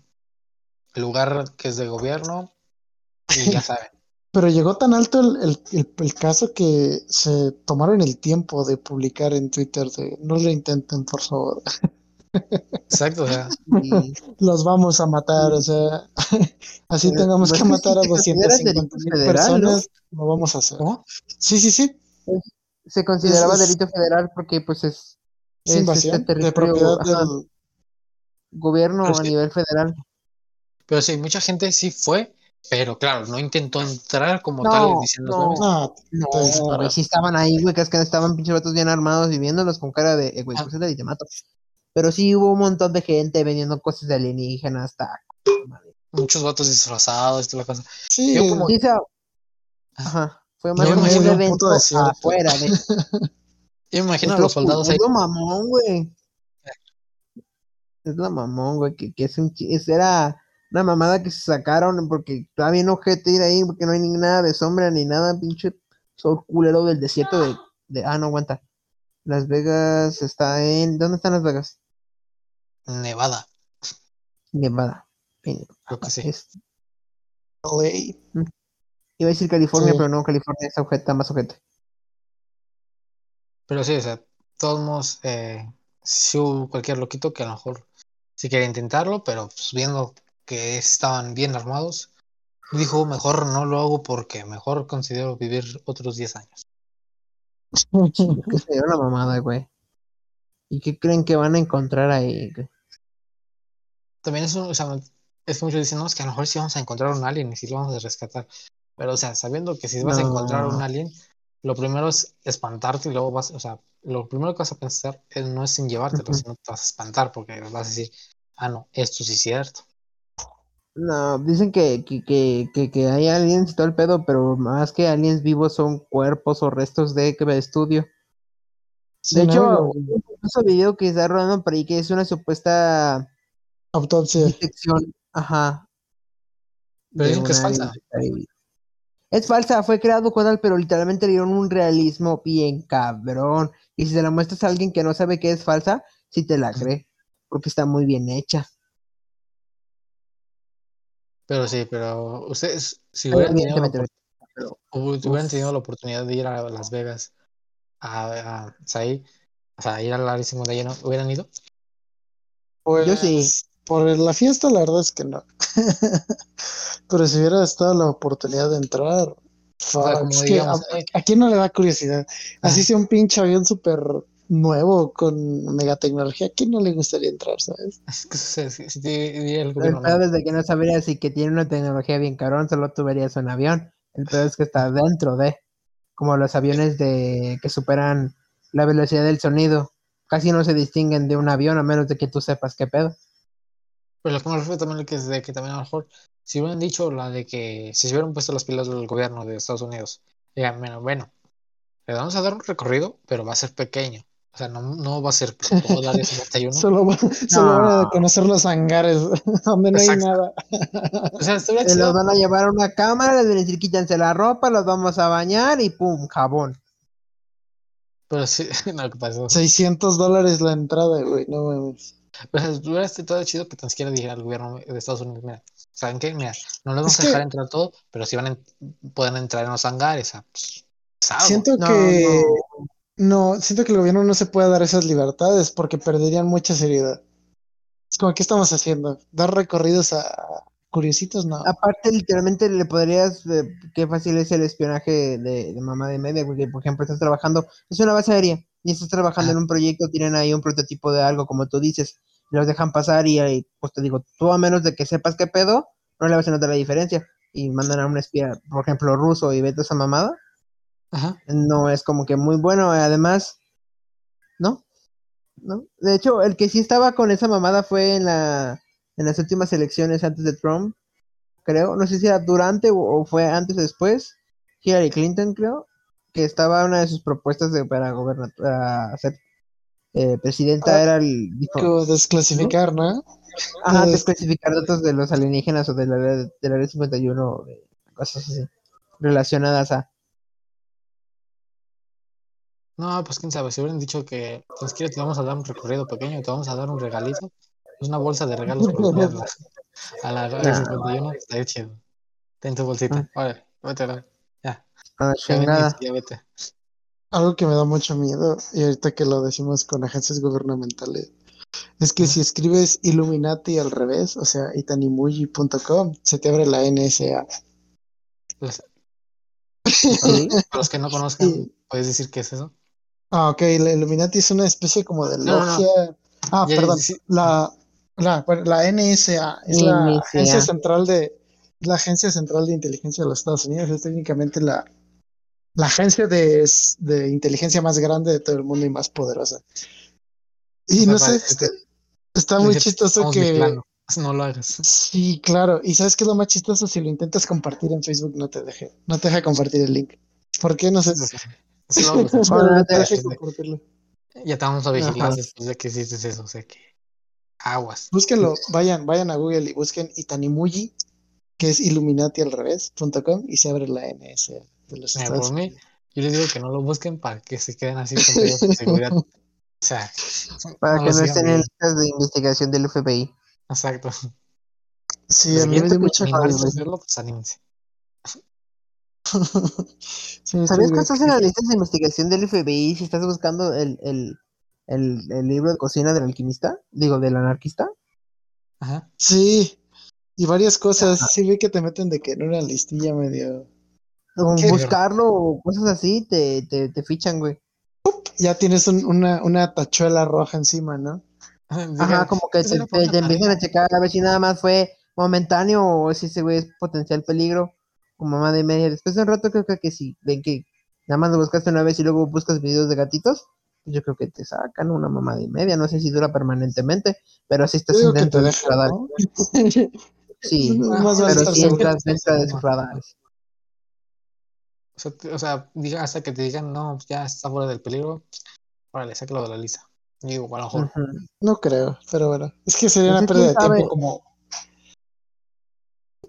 lugar que es de gobierno y ya saben. Pero llegó tan alto el, el- el- el caso que se tomaron el tiempo de publicar en Twitter de no lo intenten, por favor. Exacto, o sea, Y, Los vamos a matar, o sea, así Pero, tengamos pues que que si matar a te consideras 250 delito mil personas, lo vamos a hacer. Sí, sí, sí, se consideraba es- delito federal porque pues es, es es invasión este de territorio, propiedad ajá, del... gobierno Pero a sí. nivel federal. Pero sí, mucha gente sí fue, pero claro, no intentó entrar como tal, No, dicen los no. No, No, güey, sí estaban ahí, güey, que es que estaban pinches vatos bien armados y viéndolos con cara de, eh, güey, Ah. y te mato. Pero sí hubo un montón de gente vendiendo cosas de alienígenas, hasta Muchos vatos disfrazados y toda la cosa. sí, Yo como- sea, ajá, fue más como un evento afuera de Yo me imagino es a lo los soldados ahí. es lo mamón, güey. Es la mamón, güey, que, que es un es- era una mamada que se sacaron porque estaba bien ojete ir ahí porque no hay ni nada de sombra ni nada, pinche sol culero del desierto de, de ah, no aguanta. Las Vegas está en ¿dónde están Las Vegas? Nevada, Nevada. Creo que sí. es- LA. iba a decir California, Sí. pero no, California está ojeta, más ojete. Pero sí, o sea, todos eh, hubo cualquier loquito que a lo mejor sí quería intentarlo, pero pues, viendo que estaban bien armados, dijo, mejor no lo hago porque mejor considero vivir otros 10 años. Que se dio la mamada, güey. ¿Y qué creen que van a encontrar ahí? También es, un- o sea, es que muchos dicen, no, es que a lo mejor sí vamos a encontrar un alien y sí lo vamos a rescatar. Pero, o sea, sabiendo que si vas a encontrar un alien, lo primero es espantarte y luego vas, o sea, lo primero que vas a pensar es- no es en llevártelo, sino te vas a espantar porque vas a decir, ah, no, esto sí es cierto. No, dicen que, que, que, que, que hay aliens y todo el pedo, pero más que aliens vivos son cuerpos o restos de, de estudio. De ¿no? hecho, famoso video que está rodando por ahí que es una supuesta autopsia. detección, ajá. Pero dicen que es falsa. Es falsa, fue creado con él, pero literalmente le dieron un realismo bien cabrón. Y si se la muestras a alguien que no sabe que es falsa, sí te la cree, porque está muy bien hecha. Pero sí, pero ustedes, si hubieran tenido la, pero- hubieran tenido la oportunidad de ir a Las Vegas, a, a, o sea, ahí, o sea, ir al área 51, ¿hubieran ido? Pues, Yo sí. Por la fiesta, la verdad es que no. Pero si hubiera estado la oportunidad de entrar, fuck, como es que digamos, a, eh. ¿a quién no le da curiosidad? Así Ah. sea un pinche avión súper nuevo con megatecnología, ¿a quién no le gustaría entrar, sabes? El no, es de que no sabrías si que tiene una tecnología bien cabrón, solo tú verías un avión. El pedo es que está dentro de, como los aviones de que superan la velocidad del sonido. Casi no se distinguen de un avión a menos de que tú sepas qué pedo. Pero lo que me refiero también es de que también a lo mejor, si hubieran dicho la de que si se hubieran puesto las pilas del gobierno de Estados Unidos, digan, bueno, bueno, le vamos a dar un recorrido, pero va a ser pequeño. O sea, no, no va a ser todo el área 51. Solo, va- solo van a conocer los hangares donde no hay nada. O sea, Se chido. los van a llevar a una cámara, les van a decir quítense la ropa, los vamos a bañar y pum, jabón. Pero sí, no, ¿qué pasó? 600 dólares la entrada, güey, no mames. Pero hubiera estado chido que tan siquiera dijera al gobierno de Estados Unidos, mira, ¿saben qué? Mira, no les vamos Es a dejar que- entrar todo, pero sí van a en- pueden entrar en los hangares. O sea, pues. Siento No, que no. Siento que el gobierno no se puede dar esas libertades porque perderían mucha seriedad. Es como, ¿qué estamos haciendo? ¿Dar recorridos a curiositos? No. Aparte, literalmente le podrías, eh, qué fácil es el espionaje de, de mamá de media, porque por ejemplo estás trabajando, es una base aérea, y estás trabajando Ajá. en un proyecto, tienen ahí un prototipo de algo, como tú dices, y los dejan pasar y ahí, pues te digo, tú a menos de que sepas qué pedo, no le vas a notar la diferencia, y mandan a un espía, por ejemplo, ruso, y vete esa mamada, Ajá. no es como que muy bueno, además, ¿no? ¿No? De hecho, el que sí estaba con esa mamada fue en la en las últimas elecciones antes de Trump, creo, no sé si era durante o, o fue antes o después, Hillary Clinton, creo, que estaba una de sus propuestas de, para gobernar, para ser eh, presidenta Ah, era el dijo, desclasificar, ¿no? ajá, es- desclasificar datos de los alienígenas o de la de la área 51 o de cosas así relacionadas a No, pues quién sabe, si hubieran dicho que tan siquiera te vamos a dar un recorrido pequeño, te vamos a dar un regalito, es una bolsa de regalos a la, área Nah. 51, estaría chido. Ten tu bolsita, órale, vete, órale. ya, a la ya venís, ya vete. Algo que me da mucho miedo, y ahorita que lo decimos con agencias gubernamentales, es que si escribes Illuminati al revés, o sea, itanimuji.com, se te abre la NSA. Los- para los que no conozcan. ¿puedes decir qué es eso? Ah, ok, la Illuminati es una especie como de No, no, no. logia. Ah, Ya, perdón, la, la, la NSA es la NSA. agencia central de la agencia central de inteligencia de los Estados Unidos, es técnicamente la, la agencia de, de inteligencia más grande de todo el mundo y más poderosa. Y sea, no sé, para- está, está muy chistoso "Estamos que vigilando". No lo hagas. sí, claro. Y sabes qué es lo más chistoso si lo intentas compartir en Facebook no te deje, no te deja compartir el link. ¿Por qué? No sé. No te es de- compartirlo. Ya te vamos a vigilar Ajá. después de que hiciste eso, o sea que aguas. Búsquenlo, vayan, vayan a Google y busquen Itanimuji, que es Illuminati al revés, punto com, y se abre la NS de los Mira, Estados por mí, Unidos. yo les digo que no lo busquen para que se queden así con su seguridad. O sea, para no que no estén en listas de investigación del FBI. Exacto. Sí, Los a mí me dio mucha a curiosidad. hacerlo, pues anímense. Sí, ¿Sabías que estás en las listas de investigación del FBI si estás buscando el, el, el, el libro de cocina del alquimista? Digo, del anarquista. Ajá. Sí, y varias cosas. Sí vi que te meten de que en una listilla medio. Buscarlo o cosas así, te, te, te fichan, güey. Ya tienes un- una, una tachuela roja encima, ¿no? Ajá, como que "Esa te, te- te empiezan a tarea". checar a ver si nada más fue momentáneo o si ese güey es potencial peligro. Como mamá de media. Después de un rato creo que, que si ven que nada más lo buscaste una vez y luego buscas videos de gatitos, pues yo creo que te sacan una mamada y media. No sé si dura permanentemente, pero Yo estás dentro de radares. ¿no? Sí, pero seguro. entras dentro de sus radares. O sea, te- o sea, diga, hasta que te digan, no, ya está fuera del peligro, órale, sáquelo de la lista. Yo digo, a lo mejor. Ujú. No creo, pero bueno. Es que sería Pues una pérdida de sabe- tiempo como,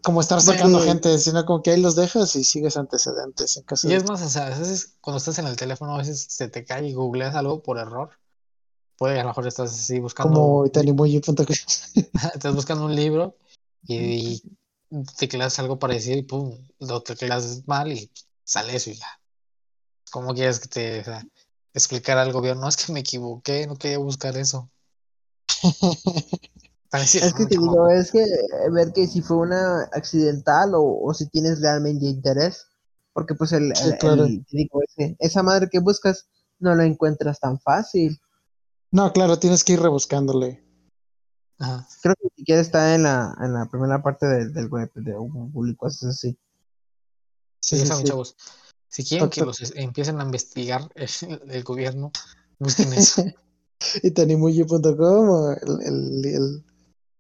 como estar sacando gente, sino como que ahí los dejas y sigues antecedentes en caso Y de es más, o sea, a veces cuando estás en el teléfono, a veces se te cae y googleas algo por error. Puede, a lo mejor estás así buscando, como itanimuji.com. estás buscando un libro y, y tecleas algo parecido y pum, lo tecleas mal y sale eso y ya. ¿Cómo quieres que te o sea, explicar al gobierno? No, es que me equivoqué, no quería buscar eso. Para decir, Es que "No, te chamo". digo, es que ver que si fue una accidental o, o si tienes realmente interés, porque pues el, Sí, el- claro. el- te digo, ese- esa madre que buscas no la encuentras tan fácil. No, claro, tienes que ir rebuscándole. Ajá. Creo que ni siquiera está en la, en la primera parte de- del web de Google y cosas así. Sí, Sí, ya sí, saben, sí. chavos. Si quieren que los empiecen a investigar el, el gobierno, busquen eso. Itanimuyi.com o el, el,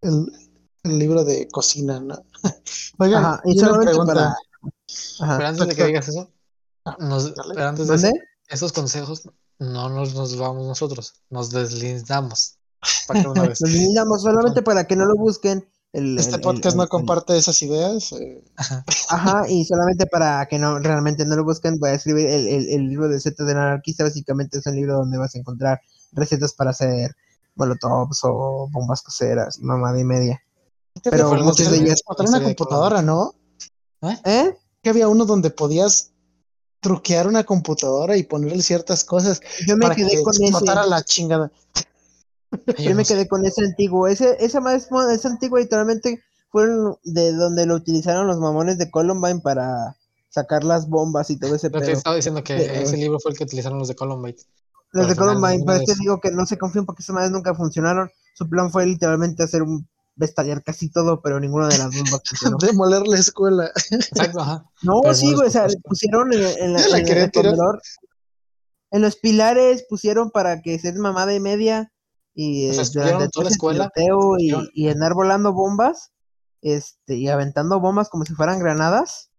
el, el, libro de cocina, ¿no? Oigan, Ajá, y solamente para. Ajá. Pero antes de que digas eso, nos- dale. pero antes de esos consejos no nos, nos vamos nosotros, nos deslindamos. Para una vez. Los limitamos solamente para que no lo busquen. El, Este el- podcast el- no comparte esas ideas. eh, Ajá, y solamente para que no realmente no lo busquen, voy a escribir el libro de Z del anarquista. Básicamente es un libro donde vas a encontrar recetas para hacer molotovs o bombas caseras y mamada y media. Pero fue el muchas de ellas. o traer una computadora, ¿no? ¿Eh? Que había uno donde podías truquear una computadora y ponerle ciertas cosas Yo me para quedé que con ese. la chingada. Yo me quedé con ese antiguo. Ese, esa más esa antigua literalmente fueron de donde lo utilizaron los mamones de Columbine para sacar las bombas y todo ese que pedo. estaba diciendo que Eh, ese libro fue el que utilizaron los de Columbine. Los de Columbine, pero es que digo que no se confían porque esas madres nunca funcionaron. Su plan fue literalmente hacer un estallar casi todo, pero ninguna de las bombas funcionó. Demoler la escuela. Exacto, ajá. No, Pero sí, güey, o sea, pusieron en, en la- la en el comedor, en los pilares pusieron para que sea mamada y media y O sea, eh, durante toda la escuela, y, y andar volando bombas, este, y aventando bombas como si fueran granadas,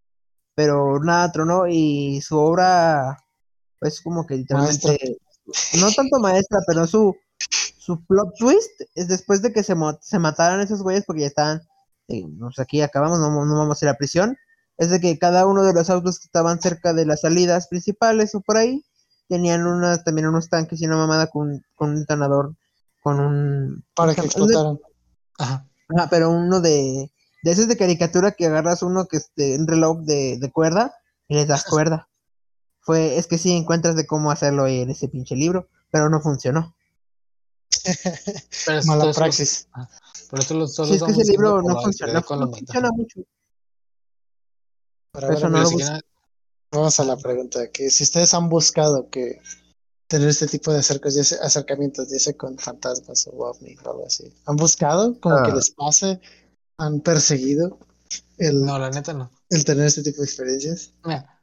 pero nada tronó y su obra, pues como que literalmente, no tanto maestra, pero su, su plot twist es después de que se, se mataran esos güeyes porque ya estaban, eh, pues aquí acabamos, no, no vamos a ir a prisión, es de que cada uno de los autos que estaban cerca de las salidas principales o por ahí, tenían unas, también unos tanques y una mamada con, con un detonador, con un... Para ¿cómo que explotaran. Ajá. Ajá, pero uno de, de esos de caricatura que agarras uno que es de un reloj de, de cuerda y les das cuerda. Fue, es que sí encuentras de cómo hacerlo en ese pinche libro, pero no funcionó. Pero Mala praxis. Por eso lo solo Si es que ese libro no de no, funciona mucho. Pero ahora no Pero si Vamos a la pregunta, que si ustedes han buscado que tener este tipo de acercamientos, sea con fantasmas o ovni o algo así, ¿han buscado como que Ah. les pase? ¿Han perseguido el, No, la neta no. el tener este tipo de experiencias? Mira,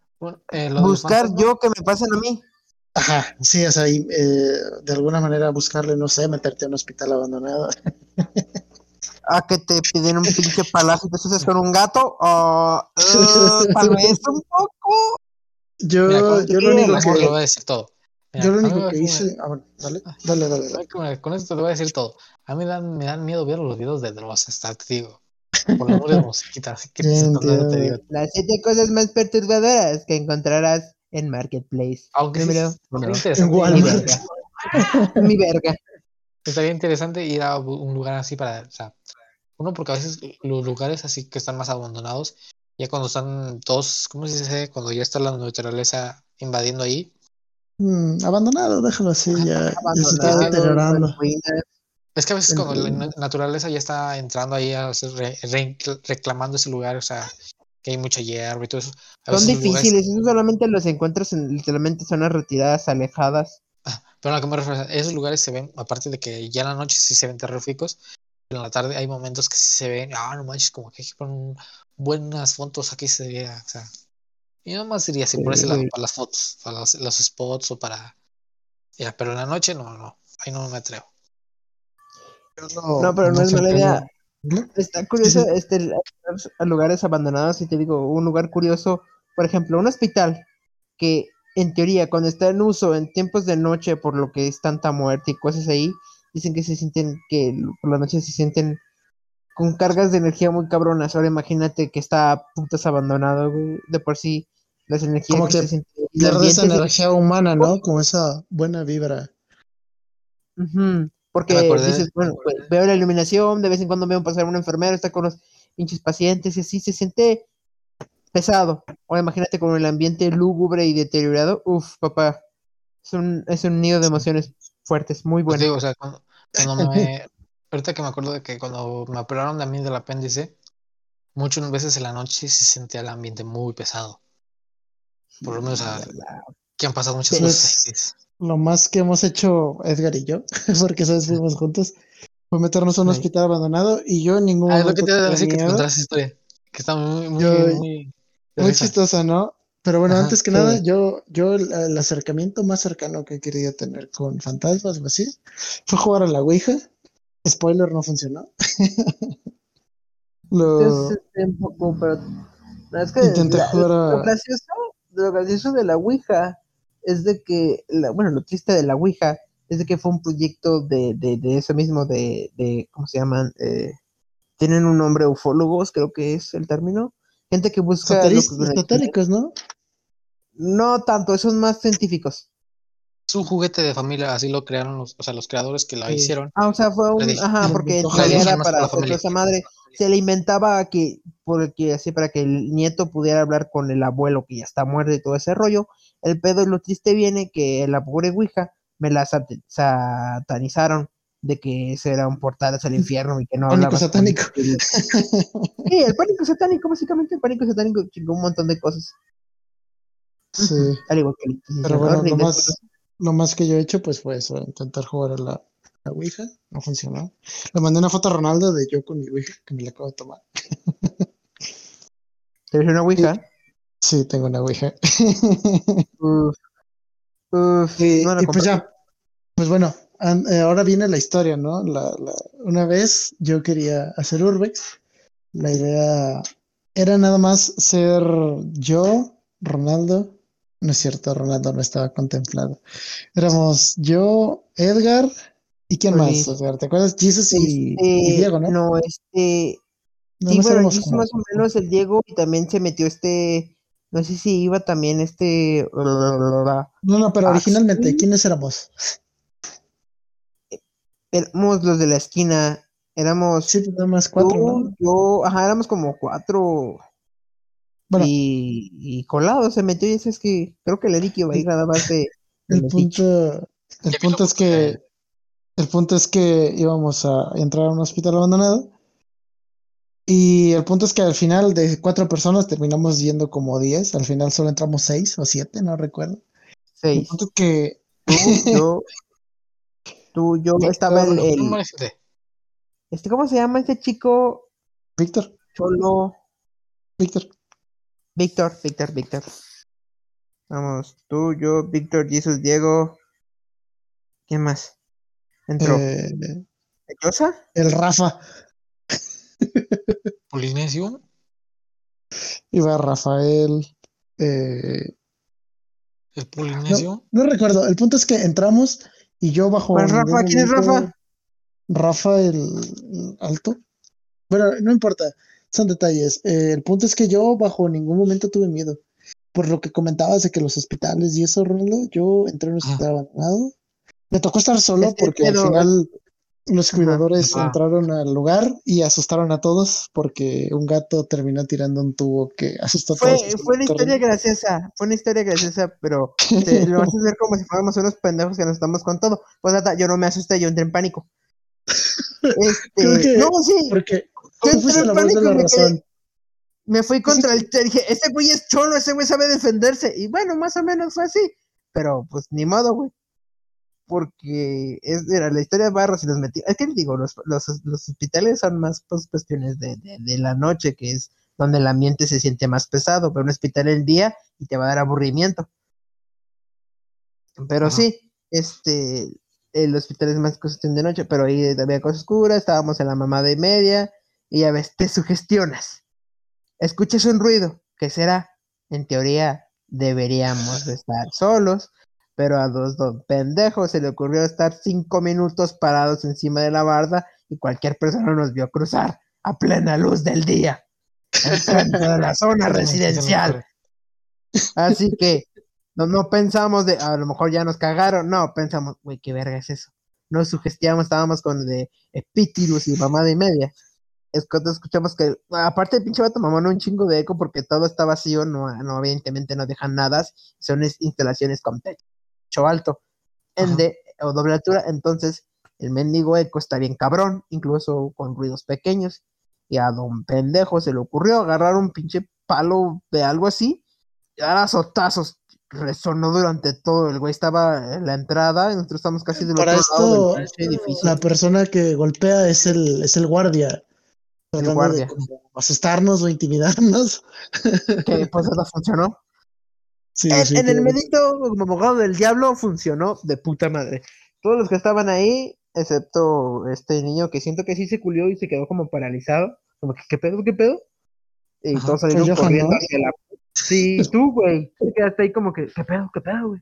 eh, Buscar fantasma- yo que me pasen a mí. Ajá, sí, o sea, y, eh, de alguna manera buscarle, no sé, meterte a un hospital abandonado. A que te piden un pinche palazo y te haces con un gato. o eh, tal vez un poco. Yo, Mira, yo lo único Te lo que, voy a decir todo. Mira, yo lo único que hice, a ver, dale, dale, dale, dale. Con, esto te lo voy a decir todo. A mí me dan, me dan miedo ver los videos de Dross, hasta te digo. De musiquita, así que te, digo. Las siete cosas más perturbadoras que encontrarás en Marketplace. Aunque Número En Mi Walmart. verga. Mi verga. estaría interesante ir a un lugar así para, o sea, uno porque a veces los lugares así que están más abandonados, ya cuando están todos, ¿cómo se dice? Cuando ya está la naturaleza invadiendo ahí, Mm, abandonado, déjalo así, ya, ya se está deteriorando. ruinas. Es que a veces cuando la naturaleza ya está entrando ahí, a hacer re- re- reclamando ese lugar, o sea, que hay mucha hierba y todo eso. a Son lugares- difíciles, eso solamente los encuentras en literalmente zonas retiradas, alejadas. Pero a que me refiero, esos lugares se ven, aparte de que ya en la noche sí se ven terroríficos, en la tarde hay momentos que sí se ven, ah, no manches, como que hay que poner buenas fotos aquí se vería, o sea, y nomás iría así por Sí. para las fotos, para los, los spots o para, ya, pero en la noche no, no, ahí no me atrevo. No, pero no es mala idea. Está curioso este a lugares abandonados y te digo, un lugar curioso, por ejemplo, un hospital que en teoría cuando está en uso en tiempos de noche por lo que es tanta muerte y cosas ahí, dicen que se sienten que por la noche se sienten con cargas de energía muy cabronas. Ahora imagínate que está putas abandonado, güey, de por sí las energías Como que que se sienten el Pierde esa ambiente se- energía humana, ¿no? Como esa buena vibra. Ujú, Porque acordé dices, bueno, pues, veo la iluminación, de vez en cuando veo pasar un enfermero, está con los pinches pacientes y así se siente pesado. Ahora imagínate con el ambiente lúgubre y deteriorado. Uf, papá. Es un, es un nido de emociones fuertes, muy Pues bueno. digo, o sea, cuando, cuando me, ahorita que me acuerdo de que cuando me operaron de a mí del apéndice, muchas veces en la noche se sentía el ambiente muy pesado. Por lo menos, o sea, que han pasado muchas Pues, ahí. Lo más que hemos hecho Edgar y yo, porque sabes fuimos juntos, fue meternos a un Sí. hospital abandonado y yo en ningún Ah, es lo que te iba a decir que te esa historia. Que está muy, muy, Yo- muy, chistosa, ¿no? Pero bueno, Ajá, antes que sí. nada, yo, yo el, el acercamiento más cercano que quería tener con fantasmas o así fue jugar a la Ouija. Spoiler, no funcionó. Lo, Es un poco, pero no, es que Intenté la- jugar a- lo, gracioso, lo gracioso de la Ouija es de que, la- bueno, lo triste de la Ouija es de que fue un proyecto de, de, de eso mismo, de, de, ¿cómo se llaman? Eh, tienen un nombre, ufólogos, creo que es el término. Gente que busca... esotéricos, ¿no? No tanto, esos más científicos. Es un juguete de familia, así lo crearon los, o sea, los creadores que la Sí. hicieron. Ah, o sea, fue un, ajá, porque en dijo, realidad "Ojalá era para familia". esa madre. Se le inventaba que, porque así, para que el nieto pudiera hablar con el abuelo que ya está muerto y todo ese rollo. El pedo y lo triste viene que la pobre Ouija me la sat- satanizaron de que ese era un portal hacia el infierno y que no Pánico hablabas con- satánico. Sí, el pánico satánico, básicamente el pánico satánico chingó un montón de cosas. Sí. Al igual que el Pero bueno, Inquisitor, lo más, después- lo más que yo he hecho, pues fue eso, intentar jugar a la, la Ouija. No funcionó. Le mandé una foto a Ronaldo de yo con mi Ouija, que me la acabo de tomar. ¿Te ves una Ouija? Sí, tengo una Ouija. Uf. Uf, Y, no pues ya, pues bueno, eh, ahora viene la historia, ¿no? La, la- una vez yo quería hacer Urbex, la idea era nada más ser yo, Ronaldo, no es cierto, Ronaldo no estaba contemplado. Éramos yo, Edgar, ¿y quién más. Edgar? ¿Te acuerdas? Jesus y, Este, y Diego, ¿no? No, este. Nada Sí, bueno, más o menos el Diego y también se metió este. No sé si iba también este. No, no, pero originalmente. ¿quiénes éramos? Éramos los de la esquina. Éramos Sí, pues nada más cuatro, yo, ajá, éramos como cuatro. Bueno. Y, y colado se metió y es que creo que el Eric iba a ir nada más de. El punto, el punto es que el punto es que íbamos a entrar a un hospital abandonado y el punto es que al final de cuatro personas terminamos yendo como diez, al final solo entramos seis o siete, no recuerdo. El Seis. punto es que Tú, yo. Tú, yo, estaba el, el- ¿Cómo es este? este, ¿cómo se llama este chico? Víctor, Cholo. Víctor, Víctor, Víctor, Víctor. Vamos, tú, yo, Víctor, Jesus, Diego. ¿Quién más? Entró. eh, ¿Cosa? el Rafa, ¿Polinesio? iba Rafael, eh, ¿El Polinesio? no recuerdo, el punto es que entramos y yo bajo ¿Cuál ningún Rafa? ¿Quién es Rafa? Rafa el, alto. Bueno, no importa, son detalles. Eh, el punto es que yo bajo ningún momento tuve miedo. Por lo que comentabas de que los hospitales y eso, Ronaldo, yo entré en un Ajá. hospital abandonado. Me tocó estar solo porque al final los cuidadores Ajá. entraron al lugar y asustaron a todos porque un gato terminó tirando un tubo que asustó a Fue, todos. fue una historia graciosa, fue una historia graciosa, pero te- lo vas a ver como si fuéramos unos pendejos que nos estamos con todo. Pues nada, yo no me asusté, yo entré en pánico. Este, que- no, sí, Porque Yo entré en pánico, la me quedé- me fui contra el. Dije, ese güey es cholo, ese güey sabe defenderse. Y bueno, más o menos fue así. Pero pues ni modo, güey. Porque es, era la historia de Barros y los metió. Es que digo, los, los, los hospitales son más pues, cuestiones de, de, de la noche, que es donde el ambiente se siente más pesado. Pero un hospital el día y te va a dar aburrimiento. Pero Ajá. sí, este. El hospital es más cuestión de noche, pero ahí había cosas oscuras, estábamos en la mamada y media, y ya ves, te sugestionas escuchas un ruido, ¿qué será? En teoría deberíamos de estar solos, pero a dos pendejos se le ocurrió estar cinco minutos parados encima de la barda y cualquier persona nos vio cruzar a plena luz del día, enfrente de la zona residencial. Así que no, no pensamos de, a lo mejor ya nos cagaron, no, pensamos, güey, qué verga es eso. Nos sugestionamos, estábamos con de Epítirus y mamada y media. Es cuando escuchamos que, aparte el pinche vato mamón, un chingo de eco porque todo está vacío, no, no evidentemente no dejan nada, son es- instalaciones con techo alto, en de, o doble altura, entonces el mendigo eco está bien cabrón, incluso con ruidos pequeños, y a don pendejo se le ocurrió agarrar un pinche palo de algo así, y dar azotazos, resonó durante todo, el güey estaba en la entrada, y nosotros estamos casi del Para otro lado del esto, pinche edificio. la persona que golpea es el, es el guardia. De guardia. como asustarnos o intimidarnos. que pues eso funcionó. Sí, En, sí, en el medito como abogado del diablo funcionó de puta madre. Todos los que estaban ahí, excepto este niño que siento que sí se culió y se quedó como paralizado. Como que, ¿qué pedo, qué pedo? Y Ajá. todos salieron Johan, corriendo ¿no? hacia la... Sí, tú, güey. Te quedaste ahí como que, ¿qué pedo, qué pedo, güey?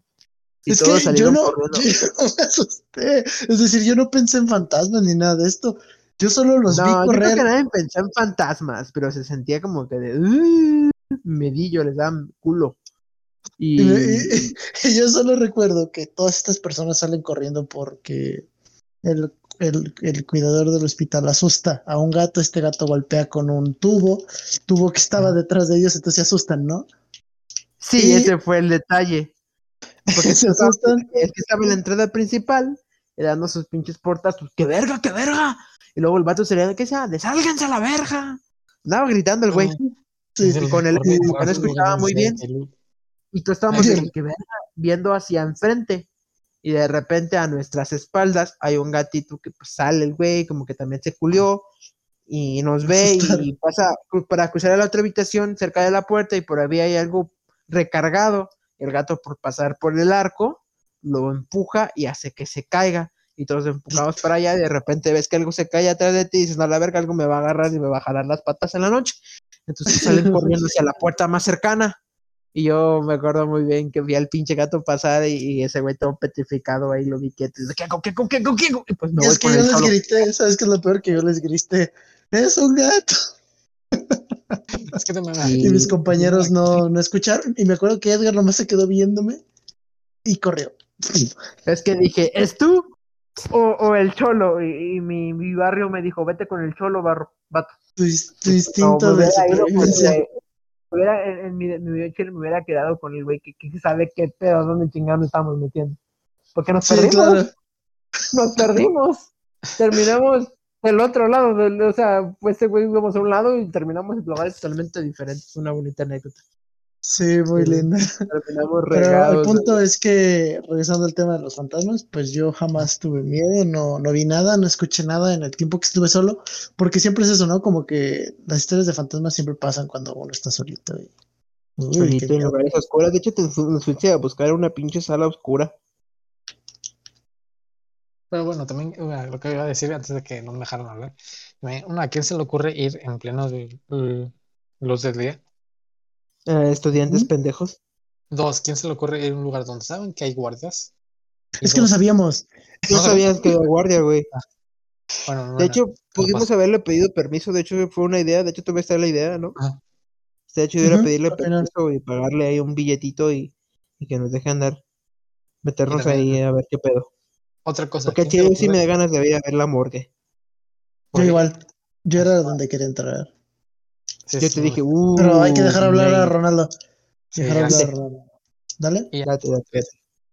Y Es que yo no, corriendo. yo no me asusté. Es decir, yo no pensé en fantasmas ni nada de esto. Yo solo los vi No, yo creo correr. que nadie pensó en fantasmas, pero se sentía como que de... "Uh", medillo, les da culo. Y, Y... me- y- y yo solo recuerdo que todas estas personas salen corriendo porque el, el, el cuidador del hospital asusta a un gato. Este gato golpea con un tubo, tubo que estaba detrás de ellos, entonces se asustan, ¿no? Sí, Y- ese fue el detalle. Porque se asustan. el que estaba en la entrada principal, y dando sus pinches portas, pues, ¡qué verga, qué verga! Y luego el vato sería de que sea, ¡desálganse a la verga! Andaba gritando el güey. Sí, Sí, con el- no escuchaba muy bien. el- Y todos estábamos Ay, que, "¿Qué verga", viendo hacia enfrente. Y de repente a nuestras espaldas hay un gatito que pues, sale el güey, como que también se culió. Y nos ve y pasa cru- para cruzar a la otra habitación cerca de la puerta y por ahí hay algo recargado. El gato por pasar por el arco lo empuja y hace que se caiga. Y todos empujamos para allá y de repente ves que algo se cae atrás de ti y dices, no, la verga, algo me va a agarrar y me va a jalar las patas en la noche. Entonces salen corriendo hacia la puerta más cercana. Y yo me acuerdo muy bien que vi al pinche gato pasar y, y ese güey todo petrificado ahí lo vi quieto. Y dice, ¿qué hago, qué hago, qué hago, qué hago? Y pues voy es que yo les solo. grité, ¿sabes qué es lo peor? Que yo les grité, es un gato. Es que también Y- Y mis compañeros no, no escucharon. Y me acuerdo que Edgar nomás se quedó viéndome y corrió. Es que dije, ¿es tú? O, o el cholo. Y, y mi, mi barrio me dijo, vete con el cholo, barro, vato. Tu, ins- tu No, instinto me de supervivencia. Hubiera- en, en mi, mi video chile me hubiera quedado con el güey que, que sabe qué pedo, dónde chingados nos estamos metiendo. Porque nos Sí, perdimos. claro. nos perdimos. Terminamos del otro lado, del- o sea, pues ese güey íbamos a un lado y terminamos en lugares totalmente diferentes. Una bonita anécdota. Sí, muy Sí. linda. Terminamos Pero el regados. punto es que, regresando al tema de los fantasmas, pues yo jamás tuve miedo, no, no vi nada, no escuché nada en el tiempo que estuve solo, porque siempre es eso, ¿no? Como que las historias de fantasmas siempre pasan cuando uno está solito. Y... Uy, Solito en lugares oscuros. De hecho, te nos fuiste a buscar una pinche sala oscura. Pero bueno, también lo que iba a decir antes de que no me dejaran hablar. ¿a quién se le ocurre ir en pleno de, uh, luz del día? Eh, estudiantes ¿Mm? pendejos. Dos, ¿quién se le ocurre ir a un lugar donde saben que hay guardias? Y Es que no sabíamos. No No, sabías que era guardia, güey. bueno, De bueno, hecho, pudimos pasa. haberle pedido permiso. De hecho, fue una idea. De hecho, tuve esta la idea, ¿no? Ajá. De hecho, era Ujú, pedirle permiso y pagarle ahí un billetito y, y que nos deje andar. Meternos también- ahí a ver qué pedo. Otra cosa, Porque ¿quién se le chido sí me da ganas de ir a ver la morgue. Yo igual. Yo era donde quería entrar. Yo te dije, uh. Pero hay que dejar hablar a. Ronaldo. Sí, Dejar hablar a. Ronaldo. Dale. Y ya, Date, date, date.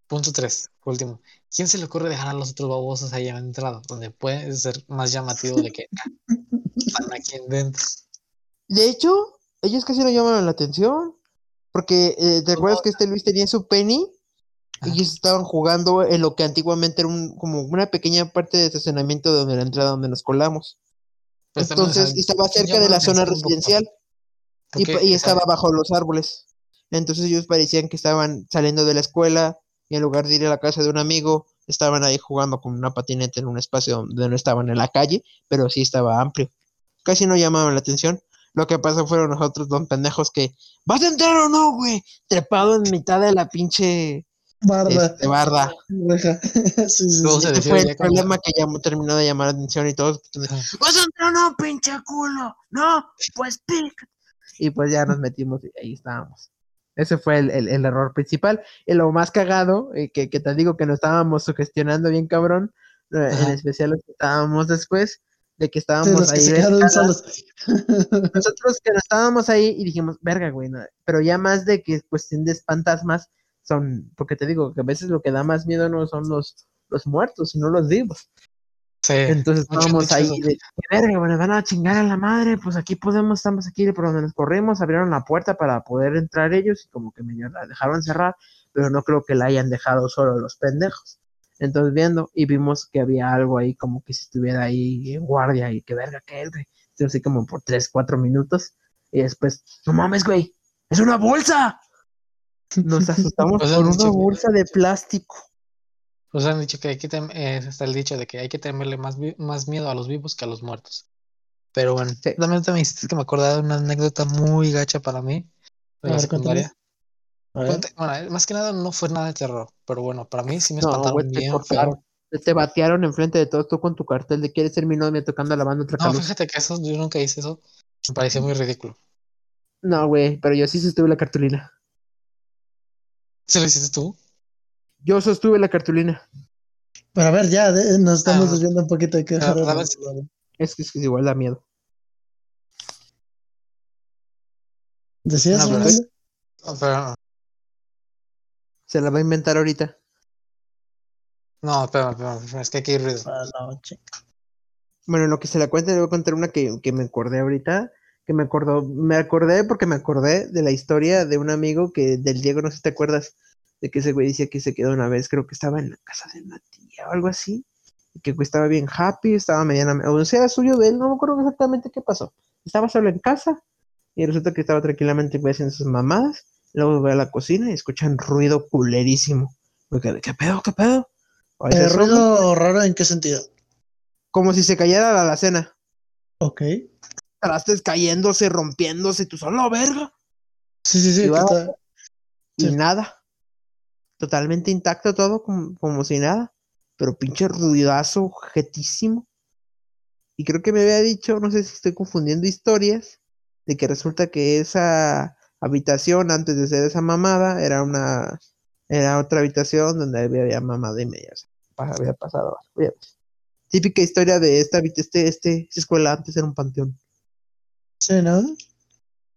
punto tres, último. ¿Quién se le ocurre dejar a los otros babosos ahí en entrada? Donde puede ser más llamativo de que están aquí dentro. De hecho, ellos casi no llamaron la atención. Porque, eh, ¿te acuerdas que este Luis tenía su penny? Ajá. Ellos estaban jugando en lo que antiguamente era un, como una pequeña parte de estacionamiento de donde la entrada donde nos colamos. Pues Entonces, estaba ¿quién cerca de la zona residencial y, y estaba bajo los árboles. Entonces ellos parecían que estaban saliendo de la escuela y en lugar de ir a la casa de un amigo, estaban ahí jugando con una patineta en un espacio donde no estaban en la calle, pero sí estaba amplio. Casi no llamaban la atención. Lo que pasó fueron nosotros dos pendejos que, ¿vas a entrar o no, güey? Trepado en mitad de la pinche Barda. este, barda. Reja. sí, sí, Luego sí. se fue el problema que llamó, terminó de llamar la atención y todos. Ajá. ¿Vas a entrar o no, pinche culo? No, pues pica. Y pues ya nos metimos y ahí estábamos. Ese fue el, el- el error principal. Y lo más cagado, eh, que, que te digo que nos estábamos sugestionando bien cabrón, eh, en especial los que estábamos después, de que Sí, estábamos que ahí. solos. Nosotros que no estábamos ahí y dijimos, verga, güey, no", pero ya más de que es cuestión de fantasmas, son, porque te digo que a veces lo que da más miedo no son los, los muertos, sino los vivos. Sí, Entonces estábamos ahí de, "Qué verga, bueno, van a chingar a la madre, pues aquí podemos, estamos aquí por donde nos corrimos, abrieron la puerta para poder entrar ellos y como que medio la dejaron cerrar, pero no creo que la hayan dejado solo los pendejos. Entonces viendo y vimos que había algo ahí como que si estuviera ahí en guardia y que verga que es, güey. Así como por 3, 4 minutos y después, no mames, güey, es una bolsa. Nos asustamos Pues dicho una que- bolsa de plástico. Pues han dicho que hay que tem- eh, está el dicho de que hay que temerle más, vi- más miedo a los vivos que a los muertos. Pero bueno, Sí. también me hiciste que me acordaba de una anécdota muy gacha para mí A la ver, secundaria. Bueno, eh, más que nada no fue nada de terror, pero bueno, para mí sí me No, espantaron güey, te bien cortaron. Te- Te batearon enfrente de todos tú con tu cartel de quieres ser mi novia tocando la banda otra No, caluz. fíjate que eso, yo nunca hice eso. Me pareció muy ridículo. No, güey, pero yo sí sostuve la cartulina. ¿Sí lo hiciste tú? Yo sostuve la cartulina. Pero a ver, ya, de- nos estamos Ah. desviando un poquito. Hay que dejar Ah, ver. Es que es que igual da miedo. ¿Decías, No, pero Ronaldo? es- No, pero, Se la va a inventar ahorita. no, espérame, espérame, es que aquí hay ruido. Ah, no. Bueno, en lo que se la cuente, le voy a contar una que, que me acordé ahorita. Que me acordó, me acordé porque me acordé de la historia de un amigo que, del Diego, no sé si te acuerdas, de que ese güey decía que se quedó una vez, creo que estaba en la casa de una tía o algo así. Y que estaba bien happy, estaba medianamente, o sea, era suyo de él, no me acuerdo exactamente qué pasó. Estaba solo en casa y resulta que estaba tranquilamente güey, haciendo sus mamadas. Luego ve a la cocina y escuchan ruido culerísimo. Güey, ¿Qué, pedo? ¿Qué pedo? ¿Ruido raro en qué sentido? Como si se cayera la alacena. Ok. Trastes cayéndose, rompiéndose, tú solo, verga. Sí, sí, sí. Y Sí. nada. Totalmente intacto todo, como, como si nada. Pero pinche ruidazo, jetísimo. Y creo que me había dicho, no sé si estoy confundiendo historias, de que resulta que esa habitación, antes de ser esa mamada, era una. Era otra habitación donde había, había mamada y media. Había pasado. Típica historia de esta, este, este, esta escuela antes era un panteón. Sí, ¿no?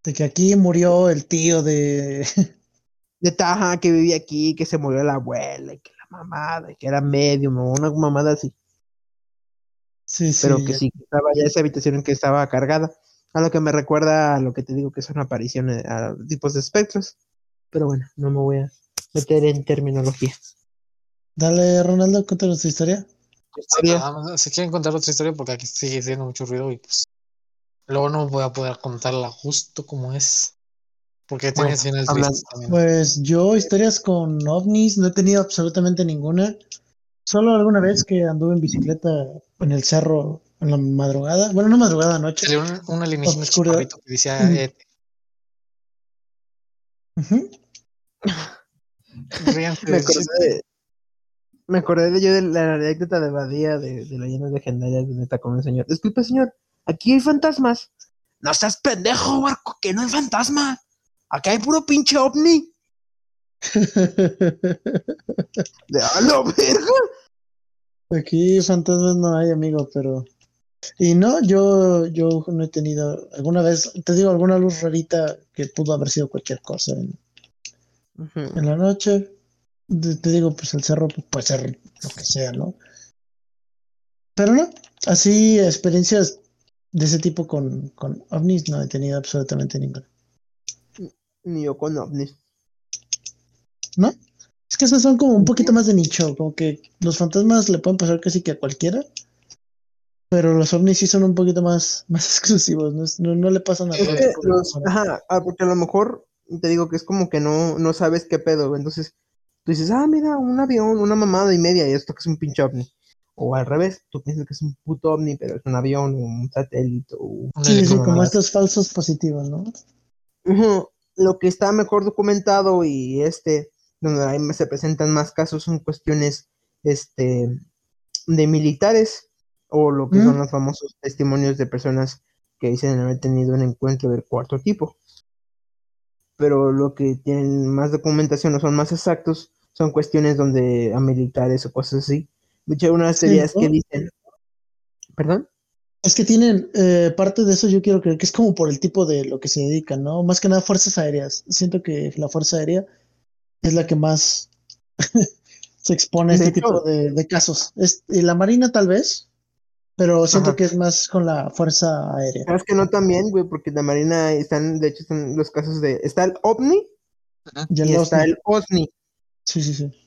De que aquí murió el tío de. de Taja que vivía aquí, que se murió la abuela, y que la mamada, y que era medium, o una mamada así, Sí, sí. pero que ya. sí, que estaba ya esa habitación en que estaba cargada. A lo que me recuerda a lo que te digo que son apariciones a tipos de espectros. Pero bueno, no me voy a meter en terminología. Dale, Ronaldo, cuéntanos tu historia. Historia. Nada más, Si quieren contar otra historia, porque aquí sigue siendo mucho ruido y pues luego no voy a poder contarla justo como es. Porque Bueno, finales hablando- tristes también. Pues yo historias con ovnis no he tenido absolutamente ninguna. Solo alguna vez que anduve en bicicleta en el cerro en la madrugada. Bueno, no madrugada, noche. Salió un, alienígena que decía Mm. eh, ríanse Me acordé de, me acordé de yo de la anécdota de Badía de, de leyendas legendarias donde está con un señor. Disculpe, señor, aquí hay fantasmas. No seas pendejo, barco, que no hay fantasma. Acá hay puro pinche ovni. De a la verga. Aquí fantasmas no hay, amigo, pero. Y no, yo, yo no he tenido alguna vez, te digo, alguna luz rarita que pudo haber sido cualquier cosa en, en la noche. Te, te digo, pues el cerro puede ser lo que sea, ¿no? Pero no, así experiencias de ese tipo con, con ovnis no he tenido absolutamente ninguna. Ni yo con ovnis. ¿No? Es que esas son como un poquito más de nicho, como que los fantasmas le pueden pasar casi que a cualquiera, pero los ovnis sí son un poquito más, más exclusivos, no, no, no le pasan a Es todos. que los, ajá, ah, porque a lo mejor te digo que es como que no, no sabes qué pedo. Entonces tú dices, ah, mira, un avión, una mamada y media, y esto que es un pinche ovni. O al revés, tú piensas que es un puto ovni, pero es un avión, un satélite, o Un Sí, sí, como estos falsos positivos, ¿no? Lo que está mejor documentado y este, donde ahí se presentan más casos son cuestiones este, de militares o lo que Mm. son los famosos testimonios de personas que dicen haber tenido un encuentro del cuarto tipo. Pero lo que tienen más documentación o son más exactos son cuestiones donde a militares o cosas así. De hecho, hay unas Sí, teorías ¿no? que dicen, ¿perdón? Es que tienen, eh, parte de eso yo quiero creer que es como por el tipo de lo que se dedican, ¿no? Más que nada fuerzas aéreas. Siento que la fuerza aérea es la que más se expone a este hecho- tipo de, de casos. Es, y la marina tal vez, pero siento Ajá. que es más con la fuerza aérea. Sabes que no también, güey, porque la Marina están, de hecho, están los casos de, está el OVNI Y el está el OSNI. Sí, sí, sí.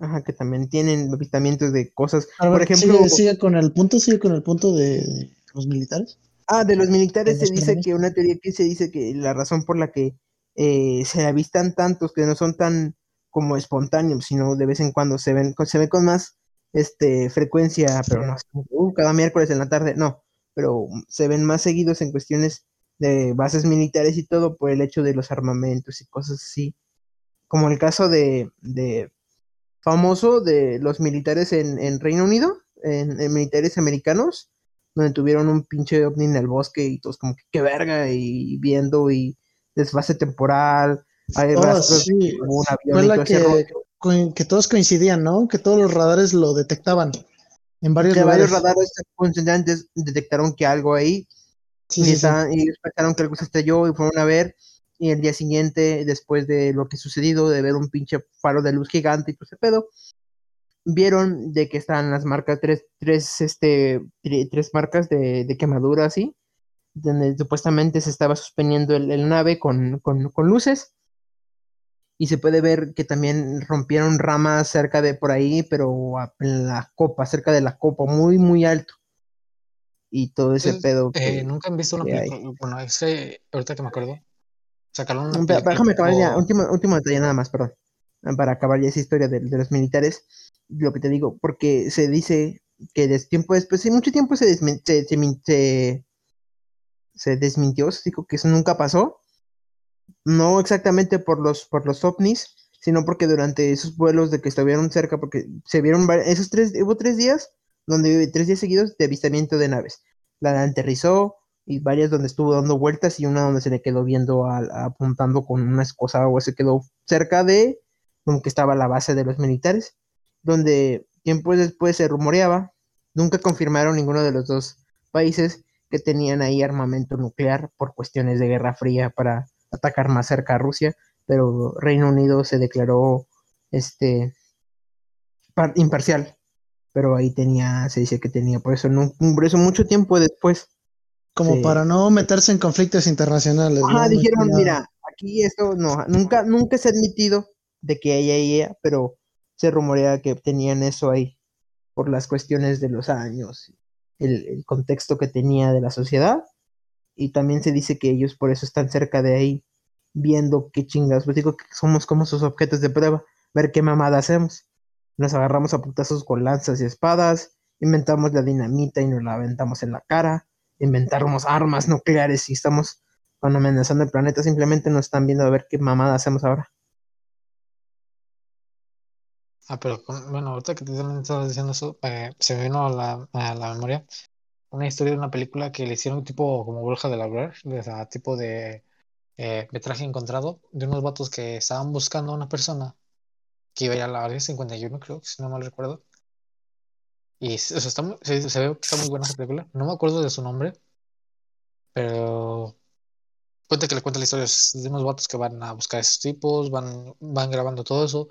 Ajá, que también tienen avistamientos de cosas. Por ejemplo, sigue, sigue con el punto, sigue con el punto de, los militares. ah, de los militares de se los dice que una teoría que se dice que la razón por la que eh, se avistan tantos que no son tan como espontáneos, sino de vez en cuando se ven, se ven con más este, frecuencia, pero no, uh, cada miércoles en la tarde, no, pero se ven más seguidos en cuestiones de bases militares y todo por el hecho de los armamentos y cosas así, como el caso de, de famoso de los militares en, Reino Unido, en, militares americanos, donde tuvieron un pinche ovni en el bosque y todos como que qué verga y viendo y desfase temporal, hay oh, rastros sí. un avión que, que, todos coincidían, ¿no? Que todos los radares lo detectaban en varios que lugares. varios radares detectaron que algo ahí y, sí, y pensaron que algo se estrelló y fueron a ver y el día siguiente, después de lo que sucedido, de ver un pinche faro de luz gigante y todo ese pedo, vieron de que estaban las marcas, tres, tres, este, tres marcas de, de quemadura así, donde supuestamente se estaba suspendiendo el, nave con, con, con, luces. Y se puede ver que también rompieron ramas cerca de por ahí, pero en la copa, cerca de la copa, muy, muy alto. Y todo ese pedo. Eh, Nunca han visto una película. Bueno, ese, ahorita que me acuerdo, Sacaron Déjame acabar ya, último, último detalle nada más, perdón. Para acabar ya esa historia de, los militares, lo que te digo, porque se dice que de tiempo después, sí, mucho tiempo se, se, se, se, desmintió, dijo que eso nunca pasó. No exactamente por los, por los ovnis, sino porque durante esos vuelos de que estuvieron cerca, porque se vieron esos tres, hubo tres días, donde tres días seguidos de avistamiento de naves. La aterrizó, y varias donde estuvo dando vueltas y una donde se le quedó viendo apuntando con una escosa o se quedó cerca de donde estaba la base de los militares, donde tiempo después se rumoreaba, nunca confirmaron ninguno de los dos países que tenían ahí armamento nuclear por cuestiones de guerra fría para atacar más cerca a Rusia, pero Reino Unido se declaró este imparcial, pero ahí tenía, se dice que tenía, por eso, no, por eso mucho tiempo después como para no meterse en conflictos internacionales. Ajá, dijeron, mira, aquí esto no, nunca, nunca se ha admitido de que ella y ella, pero se rumorea que tenían eso ahí por las cuestiones de los años, el, contexto que tenía de la sociedad, y también se dice que ellos por eso están cerca de ahí, viendo qué chingas, pues digo que somos como sus objetos de prueba, ver qué mamada hacemos. Nos agarramos a putazos con lanzas y espadas, inventamos la dinamita y nos la aventamos en la cara, inventarnos armas nucleares y estamos amenazando el planeta, simplemente nos están viendo a ver qué mamada hacemos ahora. Ah, pero bueno, ahorita que te estás diciendo eso, eh, se me vino a la, a la, memoria una historia de una película que le hicieron tipo como Bruja de la Blair, tipo de eh, metraje encontrado, de unos vatos que estaban buscando a una persona que iba a ir a la área 51, creo, si no mal recuerdo, y se, ve que está muy buena esa película. No me acuerdo de su nombre, pero cuenta que le cuenta la historia de unos vatos que van a buscar a esos tipos, van, van grabando todo eso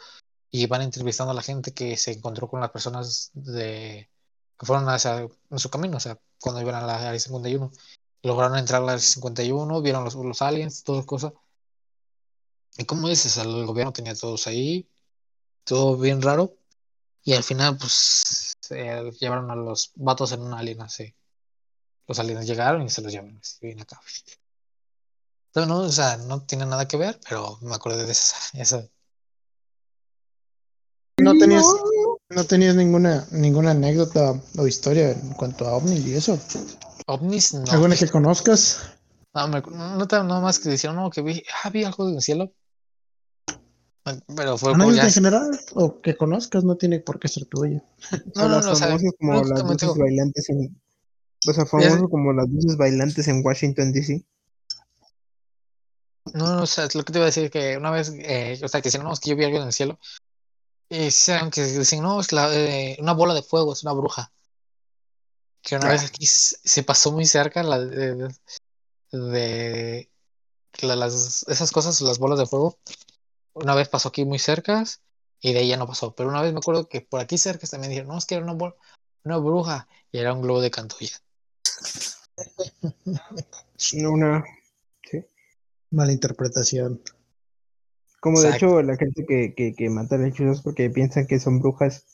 y van entrevistando a la gente que se encontró con las personas de que fueron hacia, en su camino, o sea, cuando iban a la área 51. Lograron entrar a la área 51, vieron los, los aliens, todas cosas. Y como dices, el gobierno tenía todos ahí, todo bien raro. Y al final, pues, se llevaron a los vatos en una alien así. Los aliens llegaron y se los llevaron así, bien acá. no, o sea, no tiene nada que ver, pero me acordé de esa. esa. No tenías, no tenías ninguna, ninguna anécdota o historia en cuanto a ovnis y eso. OVNIs no. ¿Alguna que conozcas? No, me, no, nada más que decían, no, que vi, ah, vi algo del cielo. Pero fue en general o que conozcas no tiene por qué ser tuyo. No, no, no, como las luces bailantes en o sea, famoso como las luces bailantes en Washington DC. No, no, o sea, lo que te iba a decir que una vez, eh, o sea, que decían, no, es que yo vi algo en el cielo. Y que decían, no, es la, eh, una bola de fuego, es una bruja. Que una vez aquí se pasó muy cerca la de, de, las, esas cosas, las bolas de fuego, una vez pasó aquí muy cerca y de ahí ya no pasó. Pero una vez me acuerdo que por aquí cerca también dijeron, no, es que era una, una bruja y era un globo de cantoya. Una mala interpretación. Como de hecho la gente que, que, que mata lechuzas porque piensan que son brujas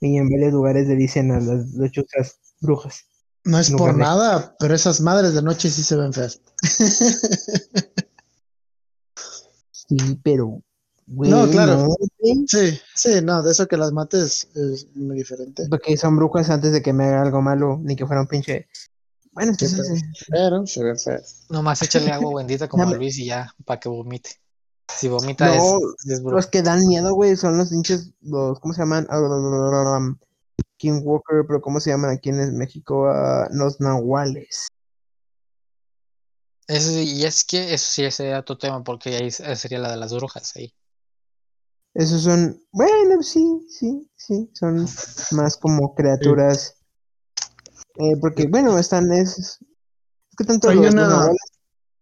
y en varios lugares le dicen a las lechuzas brujas. No es por nada, pero esas madres de noche sí se ven feas. Sí, pero. Güey, No, claro. no, Sí, sí, no, de eso que las mates es muy diferente. Porque son brujas antes de que me haga algo malo, ni que fuera un pinche. Bueno, sí, Sí, sí, pero- se ve feo. Nomás échale agua bendita como a Luis y ya, para que vomite. Si vomita No, es, es bruja. Los que dan miedo, güey, son los pinches, los, ¿cómo se llaman? Ah, King Walker, pero ¿cómo se llaman aquí en México? Ah, los nahuales. Eso sí, y es que eso sí sería otro tema, porque ahí sería la de las brujas ahí. Esos son, bueno, sí, sí, sí, son más como criaturas. Eh, porque, bueno, están, es, es que tanto los, una-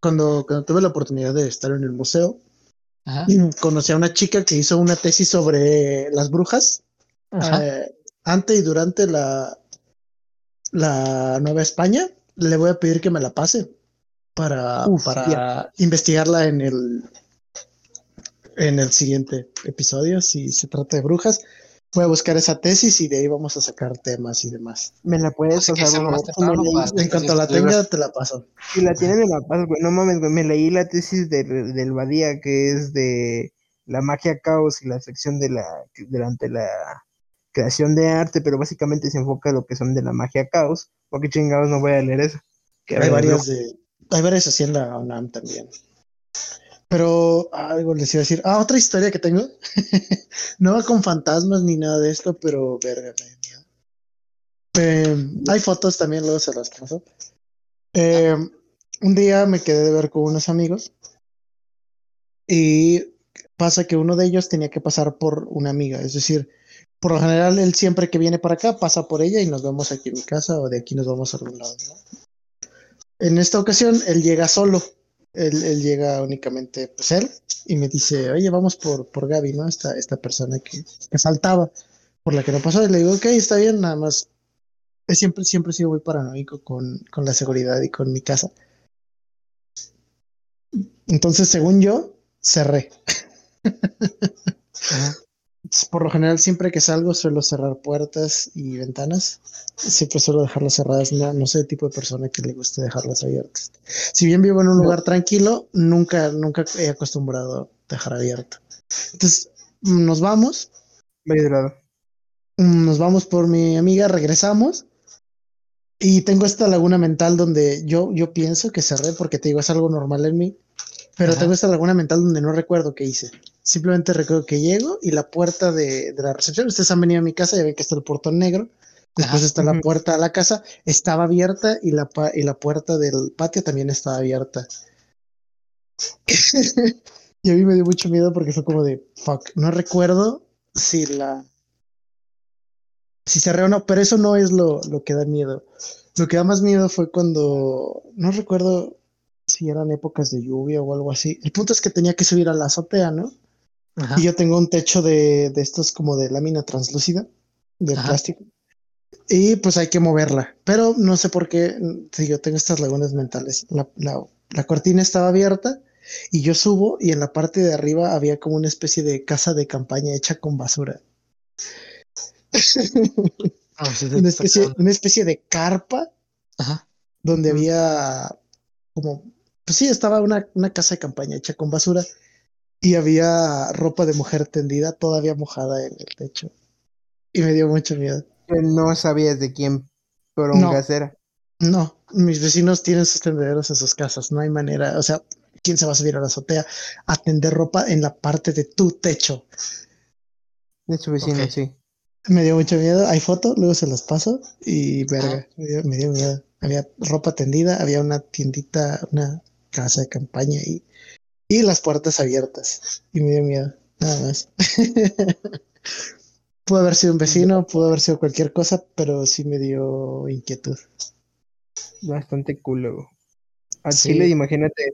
Cuando, cuando tuve la oportunidad de estar en el museo, Ajá. conocí a una chica que hizo una tesis sobre las brujas eh, antes y durante la, la Nueva España. Le voy a pedir que me la pase para, Uf, para investigarla en el, en el siguiente episodio, si se trata de brujas. Voy a buscar esa tesis y de ahí vamos a sacar temas y demás. me la puedes favor, para- En cuanto la libros. tenga, te la paso. Si la tiene, me la güey. No mames, güey. Me leí la tesis de, del Badía, que es de la magia caos y la sección de la, durante la creación de arte, pero básicamente se enfoca en lo que son de la magia caos. Porque chingados no voy a leer eso. Que Hay a ver, varias de, hay varias así en la UNAM también. Pero algo les iba a decir. Ah, otra historia que tengo. no con fantasmas ni nada de esto, pero verga. Eh, hay fotos también, luego se las paso. Eh, un día me quedé de ver con unos amigos y pasa que uno de ellos tenía que pasar por una amiga, es decir, por lo general él siempre que viene para acá pasa por ella y nos vemos aquí en mi casa o de aquí nos vamos a algún lado. En esta ocasión él llega solo, él, él llega únicamente pues él y me dice, oye, vamos por, por Gaby, ¿no? Esta, esta persona que, que faltaba, por la que no pasó. Y le digo, ok, está bien, nada más. Siempre, siempre he sido muy paranoico con, con la seguridad y con mi casa. Entonces, según yo, cerré. Por lo general, siempre que salgo, suelo cerrar puertas y ventanas. Siempre suelo dejarlas cerradas. No, no soy el tipo de persona que le guste dejarlas abiertas. Si bien vivo en un lugar tranquilo, nunca, nunca he acostumbrado a dejar abierto. Entonces, nos vamos. Medio. Mm, Nos vamos por mi amiga, regresamos. Y tengo esta laguna mental donde yo, yo pienso que cerré porque te digo, es algo normal en mí. Pero Ajá. tengo esta laguna mental donde no recuerdo qué hice. Simplemente recuerdo que llego y la puerta de, de la recepción, ustedes han venido a mi casa y ven que está el portón negro. Después Ajá. está la puerta a la casa, estaba abierta y la, y la puerta del patio también estaba abierta. y a mí me dio mucho miedo porque fue como de, fuck, no recuerdo si la... Si cerré o no, pero eso no es lo, lo que da miedo. Lo que da más miedo fue cuando, no recuerdo si eran épocas de lluvia o algo así. El punto es que tenía que subir a la azotea, ¿no? Ajá. Y yo tengo un techo de, de estos como de lámina translúcida, de Ajá. plástico. Y pues hay que moverla. Pero no sé por qué, si yo tengo estas lagunas mentales. La, la- la cortina estaba abierta y yo subo y en la parte de arriba había como una especie de casa de campaña hecha con basura. Ah, sí, sí, Una especie, una especie de carpa Ajá. donde había como, pues sí, estaba una, una casa de campaña hecha con basura y había ropa de mujer tendida todavía mojada en el techo. Y me dio mucho miedo. No sabías de quién porongas era. No, mis vecinos tienen sus tendederos en sus casas, no hay manera, o sea, ¿quién se va a subir a la azotea a tender ropa en la parte de tu techo? De su vecino, sí. Me dio mucho miedo, hay foto, luego se las paso y verga, me dio, me dio miedo. Había ropa tendida, había una tiendita, una casa de campaña y, y las puertas abiertas y me dio miedo, nada más. pudo haber sido un vecino, pudo haber sido cualquier cosa, pero sí me dio inquietud. Bastante culo. Al Sí. chile, imagínate.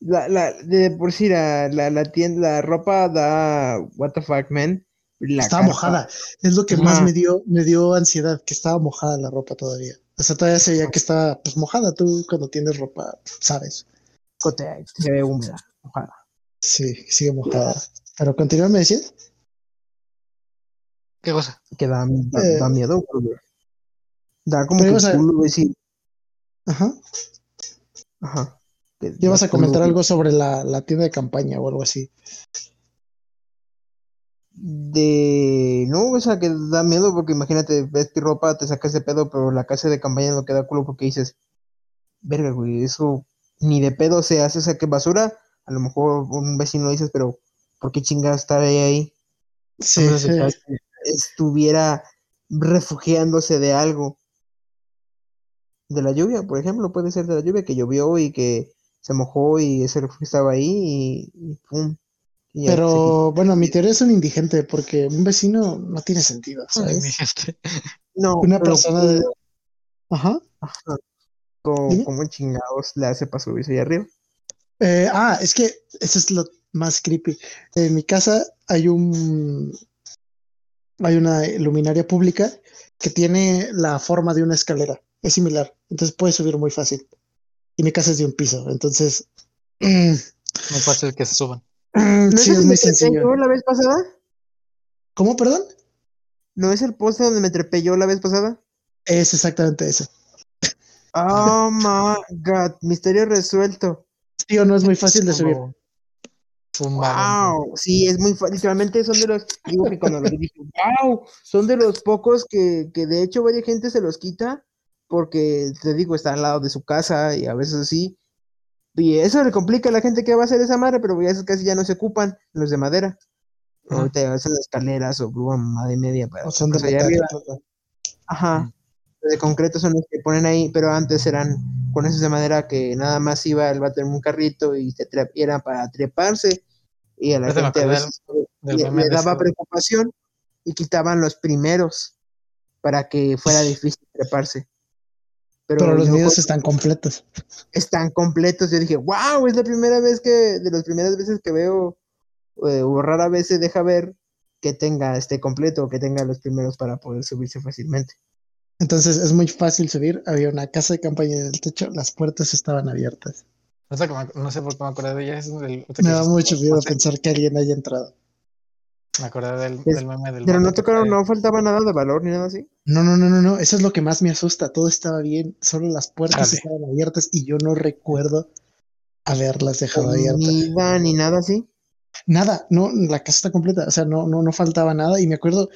La, la, de por sí, la, la, la tienda, la ropa da what the fuck, man. La estaba carpa. mojada. Es lo que más me dio, me dio ansiedad, que estaba mojada la ropa todavía. O sea, todavía se veía que estaba pues mojada. Tú cuando tienes ropa, sabes. Cotea, Se ve húmeda. mojada. Sí, sigue mojada. Pero continúa, me decías. ¿Qué cosa? Que da, da, Eh. da miedo, güey. Da como Pero que a- culo, güey, sí. Ajá. Ajá. que Ibas a comentar algo sobre la, la tienda de campaña o algo así. De. No, o sea, que da miedo porque imagínate, ves tu ropa, te sacas de pedo, pero la casa de campaña no queda culo porque dices, verga, güey, eso ni de pedo se hace, saque basura. A lo mejor un vecino dices, pero ¿por qué chingados está ahí? ahí? Sí, estuviera refugiándose de algo. De la lluvia, por ejemplo, puede ser de la lluvia que llovió y que se mojó y ese refugio estaba ahí y, y pum. y. Pero bueno, mi teoría es un indigente porque un vecino no tiene sentido. No, Una persona de... ¿cómo- Ajá. ajá, ¿cómo, Dime. cómo chingados le hace para subirse ahí arriba? Eh, ah, es que eso es lo más creepy. En mi casa hay un hay una luminaria pública que tiene la forma de una escalera. Es similar. Entonces puedes subir muy fácil. Y mi casa es de un piso. Entonces, mm, Muy fácil que se suban. ¿No sí, el es que muy sencillo. yo la vez pasada? ¿Cómo, perdón? ¿No es el poste donde me trepé yo la vez pasada? Es exactamente ese. Oh my god, misterio resuelto. Sí o no es muy fácil de subir. Wow, sí, es muy fácil. Literalmente son de los, digo que cuando dije, wow, son de los pocos que, que de hecho varias gente se los quita porque, te digo, está al lado de su casa y a veces así. Y eso le complica a la gente que va a hacer esa madre, pero ya esos casi ya no se ocupan, los de madera. Ajá. O te hacen escaleras o grúa mamá de media para O son de pues, allá arriba. Ajá. De concreto son los que ponen ahí, pero antes eran con esos de madera que nada más iba el vato en un carrito y y era para treparse y a la gente a del- veces del le, daba ese- preocupación y quitaban los primeros para que fuera difícil treparse. Pero, Pero los con- están completos. están completos. Yo dije, wow, es la primera vez que, de las primeras veces que veo, eh, o rara vez se deja ver que tenga este completo o que tenga los primeros para poder subirse fácilmente. Entonces es muy fácil subir. Había una casa de campaña en el techo, las puertas estaban abiertas. Que me- No sé por qué me acordé de ella. es del- Me da mucho miedo pensar que alguien haya entrado. Me acordé del, Es- del meme del. Pero no tocaron, no faltaba nada de valor ni nada así. No, no, no, no, no. Eso es lo que más me asusta. Todo estaba bien. Solo las puertas estaban abiertas y yo no recuerdo haberlas dejado abiertas. Comida ni nada así. Nada, no, la casa está completa. O sea, no, no, no faltaba nada. Y me acuerdo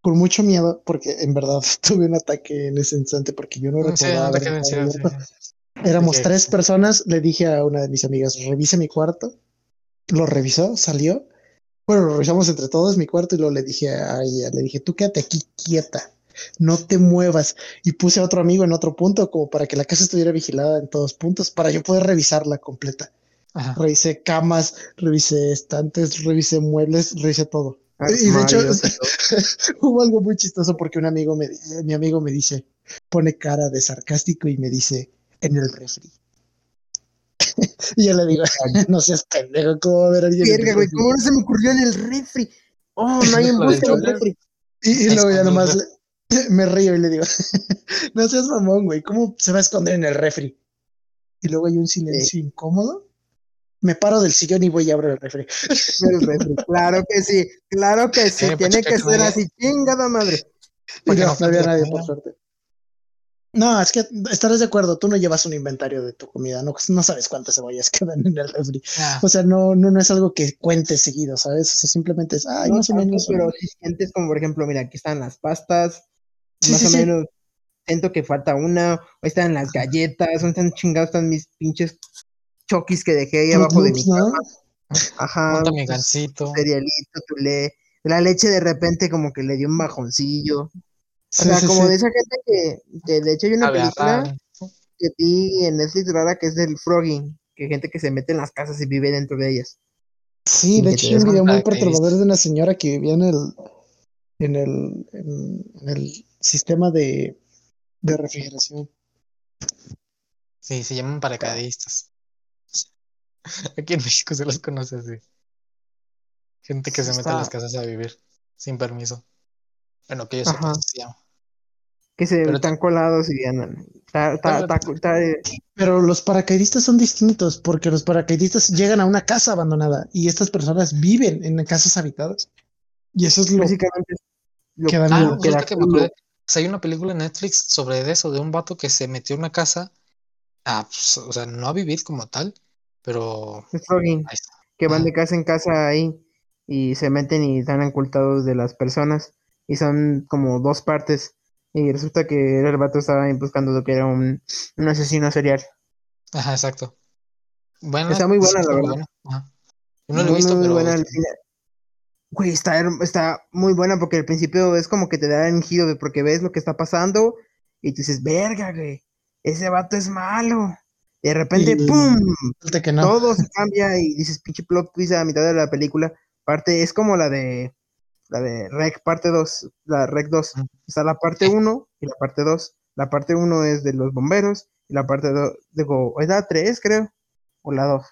con mucho miedo porque en verdad tuve un ataque en ese instante porque yo no Sí, recordaba haber sí, abierto. Éramos tres personas. Le dije a una de mis amigas, revise mi cuarto. Lo revisó, salió. Bueno, lo revisamos entre todos mi cuarto y luego le dije a ella, le dije, tú quédate aquí quieta, no te muevas. Y puse a otro amigo en otro punto como para que la casa estuviera vigilada en todos puntos, para yo poder revisarla completa. Ajá. Revisé camas, revisé estantes, revisé muebles, revisé todo. Y de hecho, hubo algo muy chistoso porque un amigo me, mi amigo me dice, pone cara de sarcástico y me dice, en el refri. y yo le digo, no seas pendejo, ¿cómo va a haber alguien en el Verga, güey, refri?" ¿cómo no se me ocurrió en el refri? Oh, no hay en busca del refri. Y, luego ya nomás me río y le digo, no seas mamón, güey, ¿cómo se va a esconder en el refri? Y luego hay un silencio incómodo. Me paro del sillón y voy a abrir el refri. El refri. Claro que sí, claro que sí. Eh, pues, Tiene que ser así, chingada madre. Y no, había nadie, por suerte. No, es que estarás de acuerdo, tú no llevas un inventario de tu comida, no, no sabes cuántas cebollas quedan en el refri. Ah, O sea, no, no, no es algo que cuentes seguido, ¿sabes? O sea, simplemente es, ay, No más o menos. pero si sientes como, por ejemplo, mira, aquí están las pastas, Sí, más sí, o sí. menos siento que falta una, ahí están las galletas, ¿dónde están chingados están mis pinches chokis que dejé ahí abajo de mi cama? Ajá, mi gancito. cerealito, tu le- la leche de repente como que le dio un bajoncillo. O Sí, sea, sí, como sí. de esa gente que, que de hecho hay una a película raro. que vi en Netflix rara que es del frogging, que gente que se mete en las casas y vive dentro de ellas. Sí, de hecho hay un video muy perturbador de una señora que vivía en el, en el, en, en el sistema de, de refrigeración. Sí, se llaman paracaidistas. Aquí en México se los conoce así. Gente que se mete a las casas a vivir sin permiso. Bueno, que así se llama. Que se Pero están colados y andan. Pero- los paracaidistas son distintos porque los paracaidistas llegan a una casa abandonada y estas personas viven en casas habitadas. Y eso es lo básicamente es lo que da Ah, miedo. que da ahorita que me culo. acordé. O sea, hay una película en Netflix sobre eso, de un vato que se metió en una casa, a, pues, o sea, no a vivir como tal, pero Es que van de casa en casa ahí y se meten y están ocultados de las personas y son como dos partes y resulta que el vato estaba buscando lo que era un, un asesino serial. Ajá, exacto. Bueno, Está muy buena, la verdad. buena. Ajá. Yo no lo he visto, muy pero buena al final. Güey, está, muy buena porque al principio es como que te da un giro de porque ves lo que está pasando y tú dices, verga, güey, ese vato es malo. Y de repente, Y- ¡pum! Que no. Todo se cambia y dices, pinche plot twist a la mitad de la película. Parte, es como la de la de Rec parte 2, la Rec 2. Ujú. Está la parte 1 y la parte 2. La parte 1 es de los bomberos y la parte 2, digo, es la 3, creo, o la 2.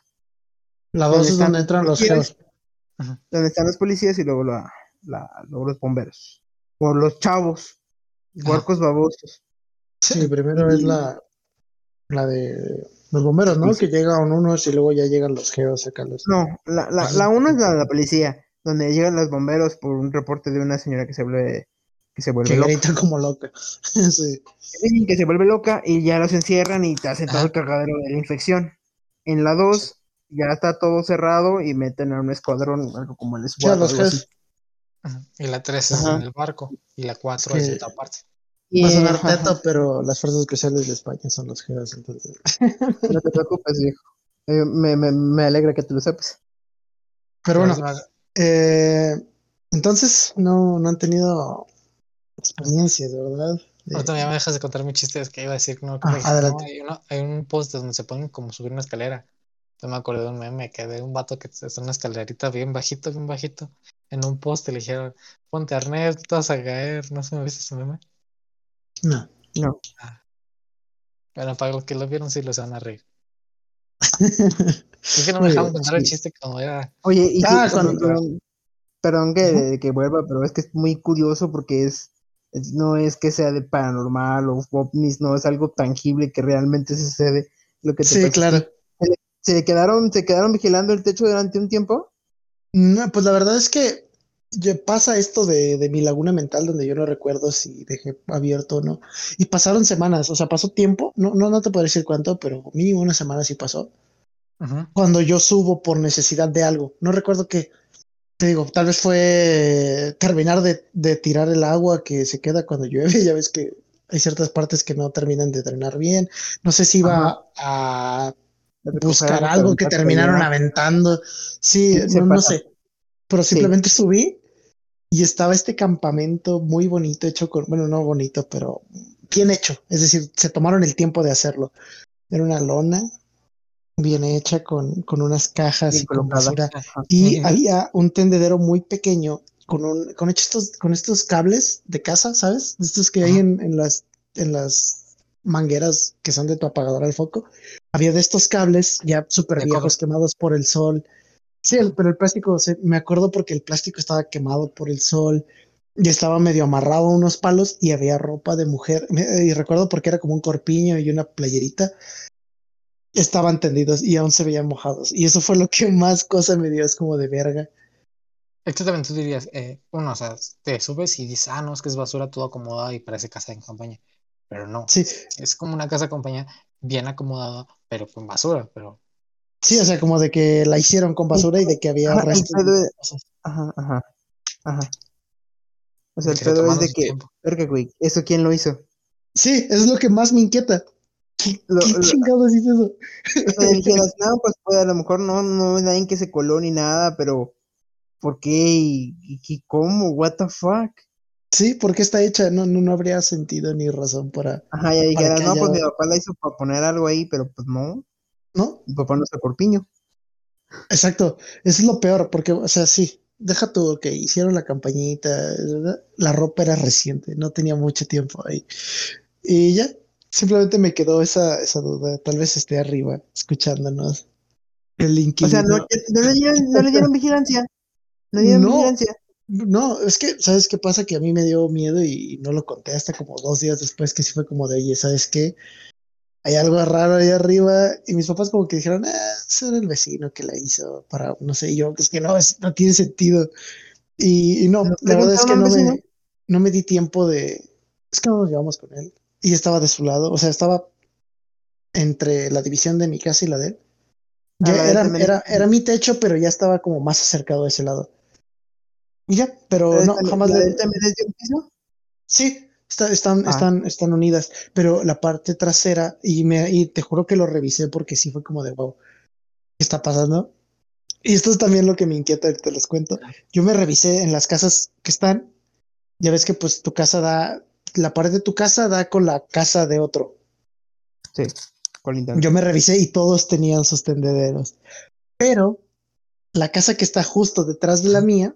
La ¿Dónde 2 es donde entran los geos. donde están los policías y luego, la, la- luego los bomberos. O los chavos, huercos babosos. Sí, primero es la, la de los bomberos, ¿no? Sí, sí. Que llegan unos y luego ya llegan los geos a sacarlos. No, la, la, la uno es la de la policía, donde llegan los bomberos por un reporte de una señora que se vuelve, que se vuelve Que loca. gritan como loca. sí. Sí, que se vuelve loca y ya los encierran y te hacen todo el Ajá. cagadero de la infección. En la 2 ya está todo cerrado y meten a un escuadrón, algo como el Sí, SWAT. los algo así. Y la 3 es Ajá. en el barco y la 4 Es es que- otra parte. Y, Va a sonar teto, pero las fuerzas especiales de España son los geos, entonces. no te preocupes, viejo. Eh, me, me, me alegra que tú lo sepas. Pero bueno, Entonces, eh, entonces no, no han tenido experiencias, ¿verdad? Ahorita ya me dejas de contar mi chiste, es que iba a decir, no, Ah, no, hay, uno- hay un post donde se ponen como subir una escalera. Yo me acordé de un meme que de un vato que está en una escalerita bien bajito, bien bajito, en un poste le dijeron, ponte arnés, te vas a caer, no sé, ¿me viste ese meme? No. No. Bueno, para los que lo vieron sí los van a reír. Es que no me contar el chiste cuando era... Oye, y Ah, que- cuando- perdón, perdón que, que vuelva, pero es que es muy curioso porque es, es- no es que sea de paranormal o ovnis, no, es algo tangible que realmente sucede. Lo que te Sí, pasa. claro. ¿Se quedaron, se quedaron vigilando el techo durante un tiempo? No, pues la verdad es que ya pasa esto de, de mi laguna mental donde yo no recuerdo si dejé abierto o no. Y pasaron semanas, o sea, pasó tiempo, no, no, no te puedo decir cuánto, pero mínimo una semana sí pasó. Cuando yo subo por necesidad de algo. No recuerdo qué. Te digo, tal vez fue terminar de, de tirar el agua que se queda cuando llueve. Ya ves que hay ciertas partes que no terminan de drenar bien. No sé si iba a buscar algo que terminaron aventando. Sí, no, no sé. Pero simplemente subí y estaba este campamento muy bonito, hecho con, bueno, no bonito, pero bien hecho. Es decir, se tomaron el tiempo de hacerlo. Era una lona bien hecha con, con unas cajas Bien y con basura. Y había un tendedero muy pequeño con un, con estos, con estos cables de casa, ¿sabes? Estos que hay en, en las, en las mangueras que son de tu apagador al foco. Había de estos cables ya súper viejos, quemados por el sol. Sí, el- pero el plástico, se- me acuerdo porque el plástico estaba quemado por el sol y estaba medio amarrado a unos palos y había ropa de mujer. Y recuerdo porque era como un corpiño y una playerita. Estaban tendidos y aún se veían mojados. Y eso fue lo que más cosa me dio, es como de verga. Exactamente, tú dirías, eh, uno, o sea, te subes y dices, ah, no, es que es basura todo acomodado y parece casa de campaña. Pero no, Sí, es como una casa de campaña bien acomodada, pero con basura, pero sí, o sea, como de que la hicieron con basura y de que había Ajá, restos de es-. Ajá, ajá, ajá. O sea, el pedo es de que, verga, güey, ¿eso quién lo hizo? Sí, es lo que más me inquieta. ¿Qué, Lo- qué lo- chingados hizo eso? Sea, dijeras, no, pues, pues, a lo mejor no, no hay nadie que se coló ni nada, pero ¿por qué? ¿Y, y- y cómo? ¿What the fuck? Sí, porque está hecha, no, no, no habría sentido ni razón para, Ajá, ya dijeras, que no, pues haya- mi papá la hizo para poner algo ahí, pero pues no, ¿no? mi papá no es corpiño. Exacto, eso es lo peor, porque, o sea, sí, deja tú que hicieron la campañita, ¿verdad? la ropa era reciente, no tenía mucho tiempo ahí. Y ya, simplemente me quedó esa, esa duda, tal vez esté arriba escuchándonos. El O sea, no, no le dieron, no le dieron vigilancia. No le dieron No. vigilancia. No, es que, ¿sabes qué pasa? Que a mí me dio miedo y no lo conté hasta como dos días después, que sí fue como de, oye, ¿sabes qué? Hay algo raro ahí arriba. Y mis papás como que dijeron, ah, era el vecino que la hizo para, no sé, y yo, es que no, es- no tiene sentido. Y, y no, ¿No la verdad es que no me, no me di tiempo de, es que no nos llevamos con él. Y estaba de su lado, o sea, estaba entre la división de mi casa y la de él. Ya Ah, era, también- era, era mi techo, pero ya estaba como más acercado a ese lado. Y ya, pero ¿La de no, también- jamás la de también es de un piso? Sí, está- están, Ah. están, están unidas, pero la parte trasera, y me, y te juro que lo revisé porque sí fue como de wow, ¿qué está pasando? Y esto es también lo que me inquieta, te les cuento. Yo me revisé en las casas que están, ya ves que pues tu casa da, la pared de tu casa da con la casa de otro. Sí, colindante. Yo me revisé y todos tenían sus tendederos. Pero la casa que está justo detrás de la mía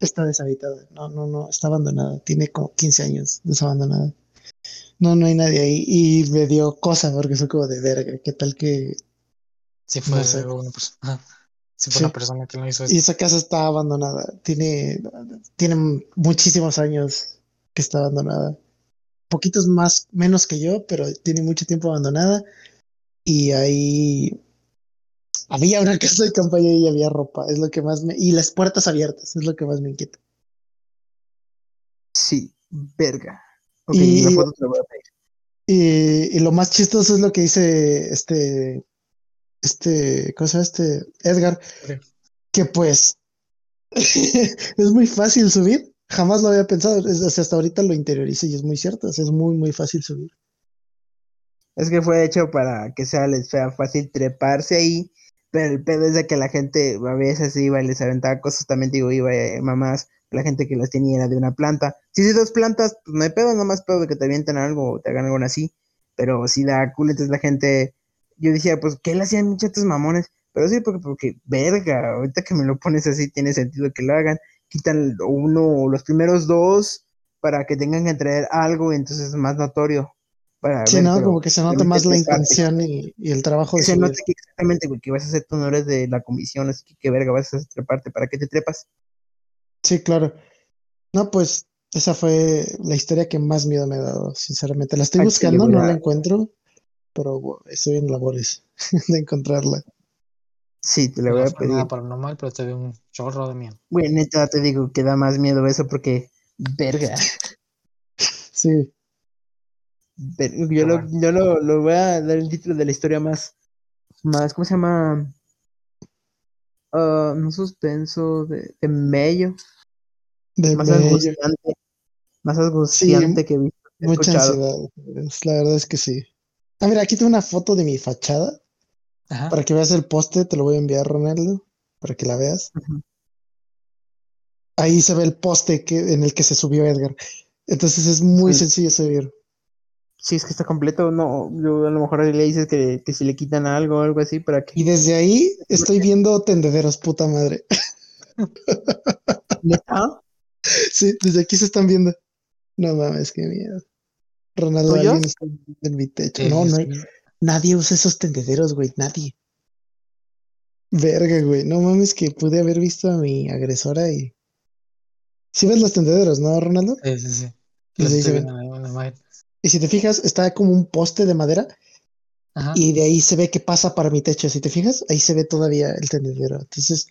está deshabitada. No, no, no, está abandonada. Tiene como 15 años desabandonada. No, no hay nadie ahí. Y me dio cosa porque fue como de verga. ¿Qué tal que.? Sí, fue No sé. una persona. Sí, fue Sí. una persona que no hizo Y eso. esa casa está abandonada. Tiene, tiene muchísimos años que está abandonada. Poquitos más, menos que yo, pero tiene mucho tiempo abandonada. Y ahí había una casa de campaña y había ropa. Es lo que más me. Y las puertas abiertas. Es lo que más me inquieta. Sí, verga. Ok, Y- la foto te la voy a pedir. Y, y lo más chistoso es lo que dice este. Este. ¿Cómo se llama este? Edgar. Que pues. es muy fácil subir. Jamás lo había pensado. Es- o sea, hasta ahorita lo interiorizo y es muy cierto. es muy, muy fácil subir. Es que fue hecho para que sea les sea fácil treparse ahí, pero el pedo es de que la gente a veces iba y les aventaba cosas, también digo, iba eh, mamás, la gente que las tenía era de una planta. Si es dos plantas, pues no hay pedo, no más pedo de que te avienten algo o te hagan algo así, pero si da culo, entonces la gente, yo decía, pues, ¿qué le hacían muchachos mamones? Pero sí, porque, porque, verga, ahorita que me lo pones así, tiene sentido que lo hagan, quitan uno, los primeros dos, para que tengan que traer algo, entonces es más notorio. Para Sí, ver, no, como que se nota más la intención y, y el trabajo que de se subir. nota que exactamente, güey, que vas a hacer honores de la comisión, así que qué verga vas a hacer treparte, ¿para qué te trepas? Sí, claro. No, pues esa fue la historia que más miedo me ha dado, sinceramente. La estoy Ay, buscando, sí, no la encuentro, pero bueno, estoy en labores de encontrarla. Sí, te No voy a fue nada pedir. paranormal, pero te dio un chorro de miedo. Güey, neta, te digo que da más miedo eso porque, verga. Sí, yo lo, yo lo, lo voy a dar el título de la historia más, más, ¿cómo se llama? Ah, no suspenso, de, de mello, de más angustiante, más angustiante que he visto, he Mucha escuchado. ansiedad, es- la verdad es que sí. Ah, mira, aquí tengo una foto de mi fachada Ajá. para que veas el poste, te lo voy a enviar, Ronaldo, para que la veas. Ahí se ve el poste que, en el que se subió Edgar. Entonces es muy Sí. sencillo subir. Si es que está completo, no, yo a lo mejor le dices que, que si le quitan algo o algo así para que... Y desde ahí estoy viendo tendederos, puta madre. ¿Neta? Sí, desde aquí se están viendo. No mames, qué miedo. Ronaldo, alguien está en mi techo. No, no hay, nadie usa esos tendederos, güey, nadie. Verga, güey. No mames que pude haber visto a mi agresora y. Sí ves los tendederos, ¿no, Ronaldo? Sí, sí, sí. Y Los estoy viendo. Y si te fijas, está como un poste de madera Ajá. y de ahí se ve que pasa para mi techo. Si te fijas, ahí se ve todavía el tendedero. Entonces,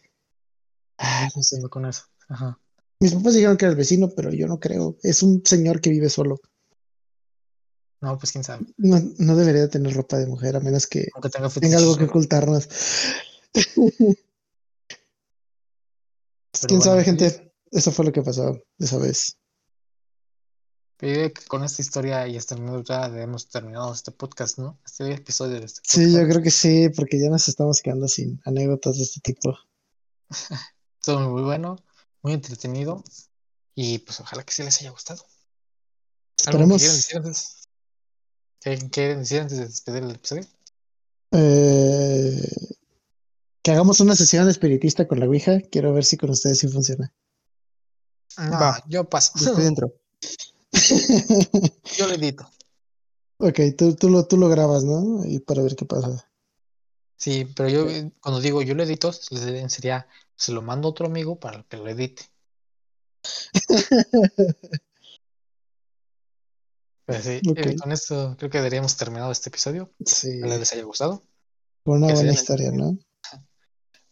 ah, no sé. Con eso. Ajá. Mis papás dijeron que era el vecino, pero yo no creo. Es un señor que vive solo. No, pues quién sabe. No, no debería de tener ropa de mujer, a menos que Aunque tenga tenga algo que ocultarnos. Pero Quién bueno, sabe, gente. Eso fue lo que pasó esa vez. Yo que con esta historia y esta anécdota hemos terminado este podcast, ¿no? Este episodio de este Sí, yo podcast. creo que sí, porque ya nos estamos quedando sin anécdotas de este tipo. Estuvo muy bueno, muy entretenido. Y pues ojalá que sí les haya gustado. ¿Algo que Esperemos. decir antes? ¿Qué quieren decir antes de despedir el episodio? eh, que hagamos una sesión espiritista con la Ouija. Quiero ver si con ustedes sí funciona. No, Va. yo paso. Yo estoy dentro. Yo lo edito. ok, tú, tú, lo, tú lo grabas, ¿no? Y para ver qué pasa. Sí, pero yo cuando digo yo lo edito, sería, se lo mando a otro amigo para que lo edite. Pero sí, eh, con esto creo que deberíamos terminado este episodio. Sí, Ojalá les haya gustado. una buena historia, ¿no?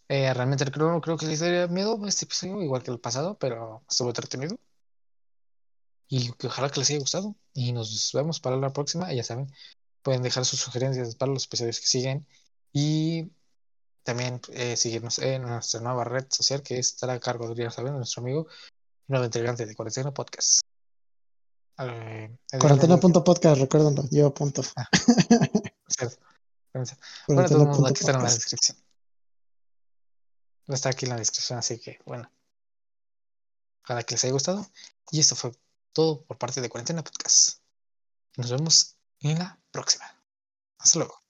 Eh, realmente creo, creo que les daría miedo este episodio, igual que el pasado, pero estuvo entretenido. Y que ojalá que les haya gustado. Y nos vemos para la próxima. Y ya saben, pueden dejar sus sugerencias para los episodios que siguen. Y también eh, seguirnos en nuestra nueva red social que estará a cargo de, ya saben, nuestro amigo, nuevo integrante de Cuarentena Podcast. Eh, Cuarentena.podcast, recuérdenlo, lleva punto. Cierto. Bueno, todo el mundo aquí está en la descripción. Está aquí en la descripción, así que bueno. Ojalá que les haya gustado. Y esto fue todo por parte de Cuarentena Podcast. Nos vemos en la próxima. Hasta luego.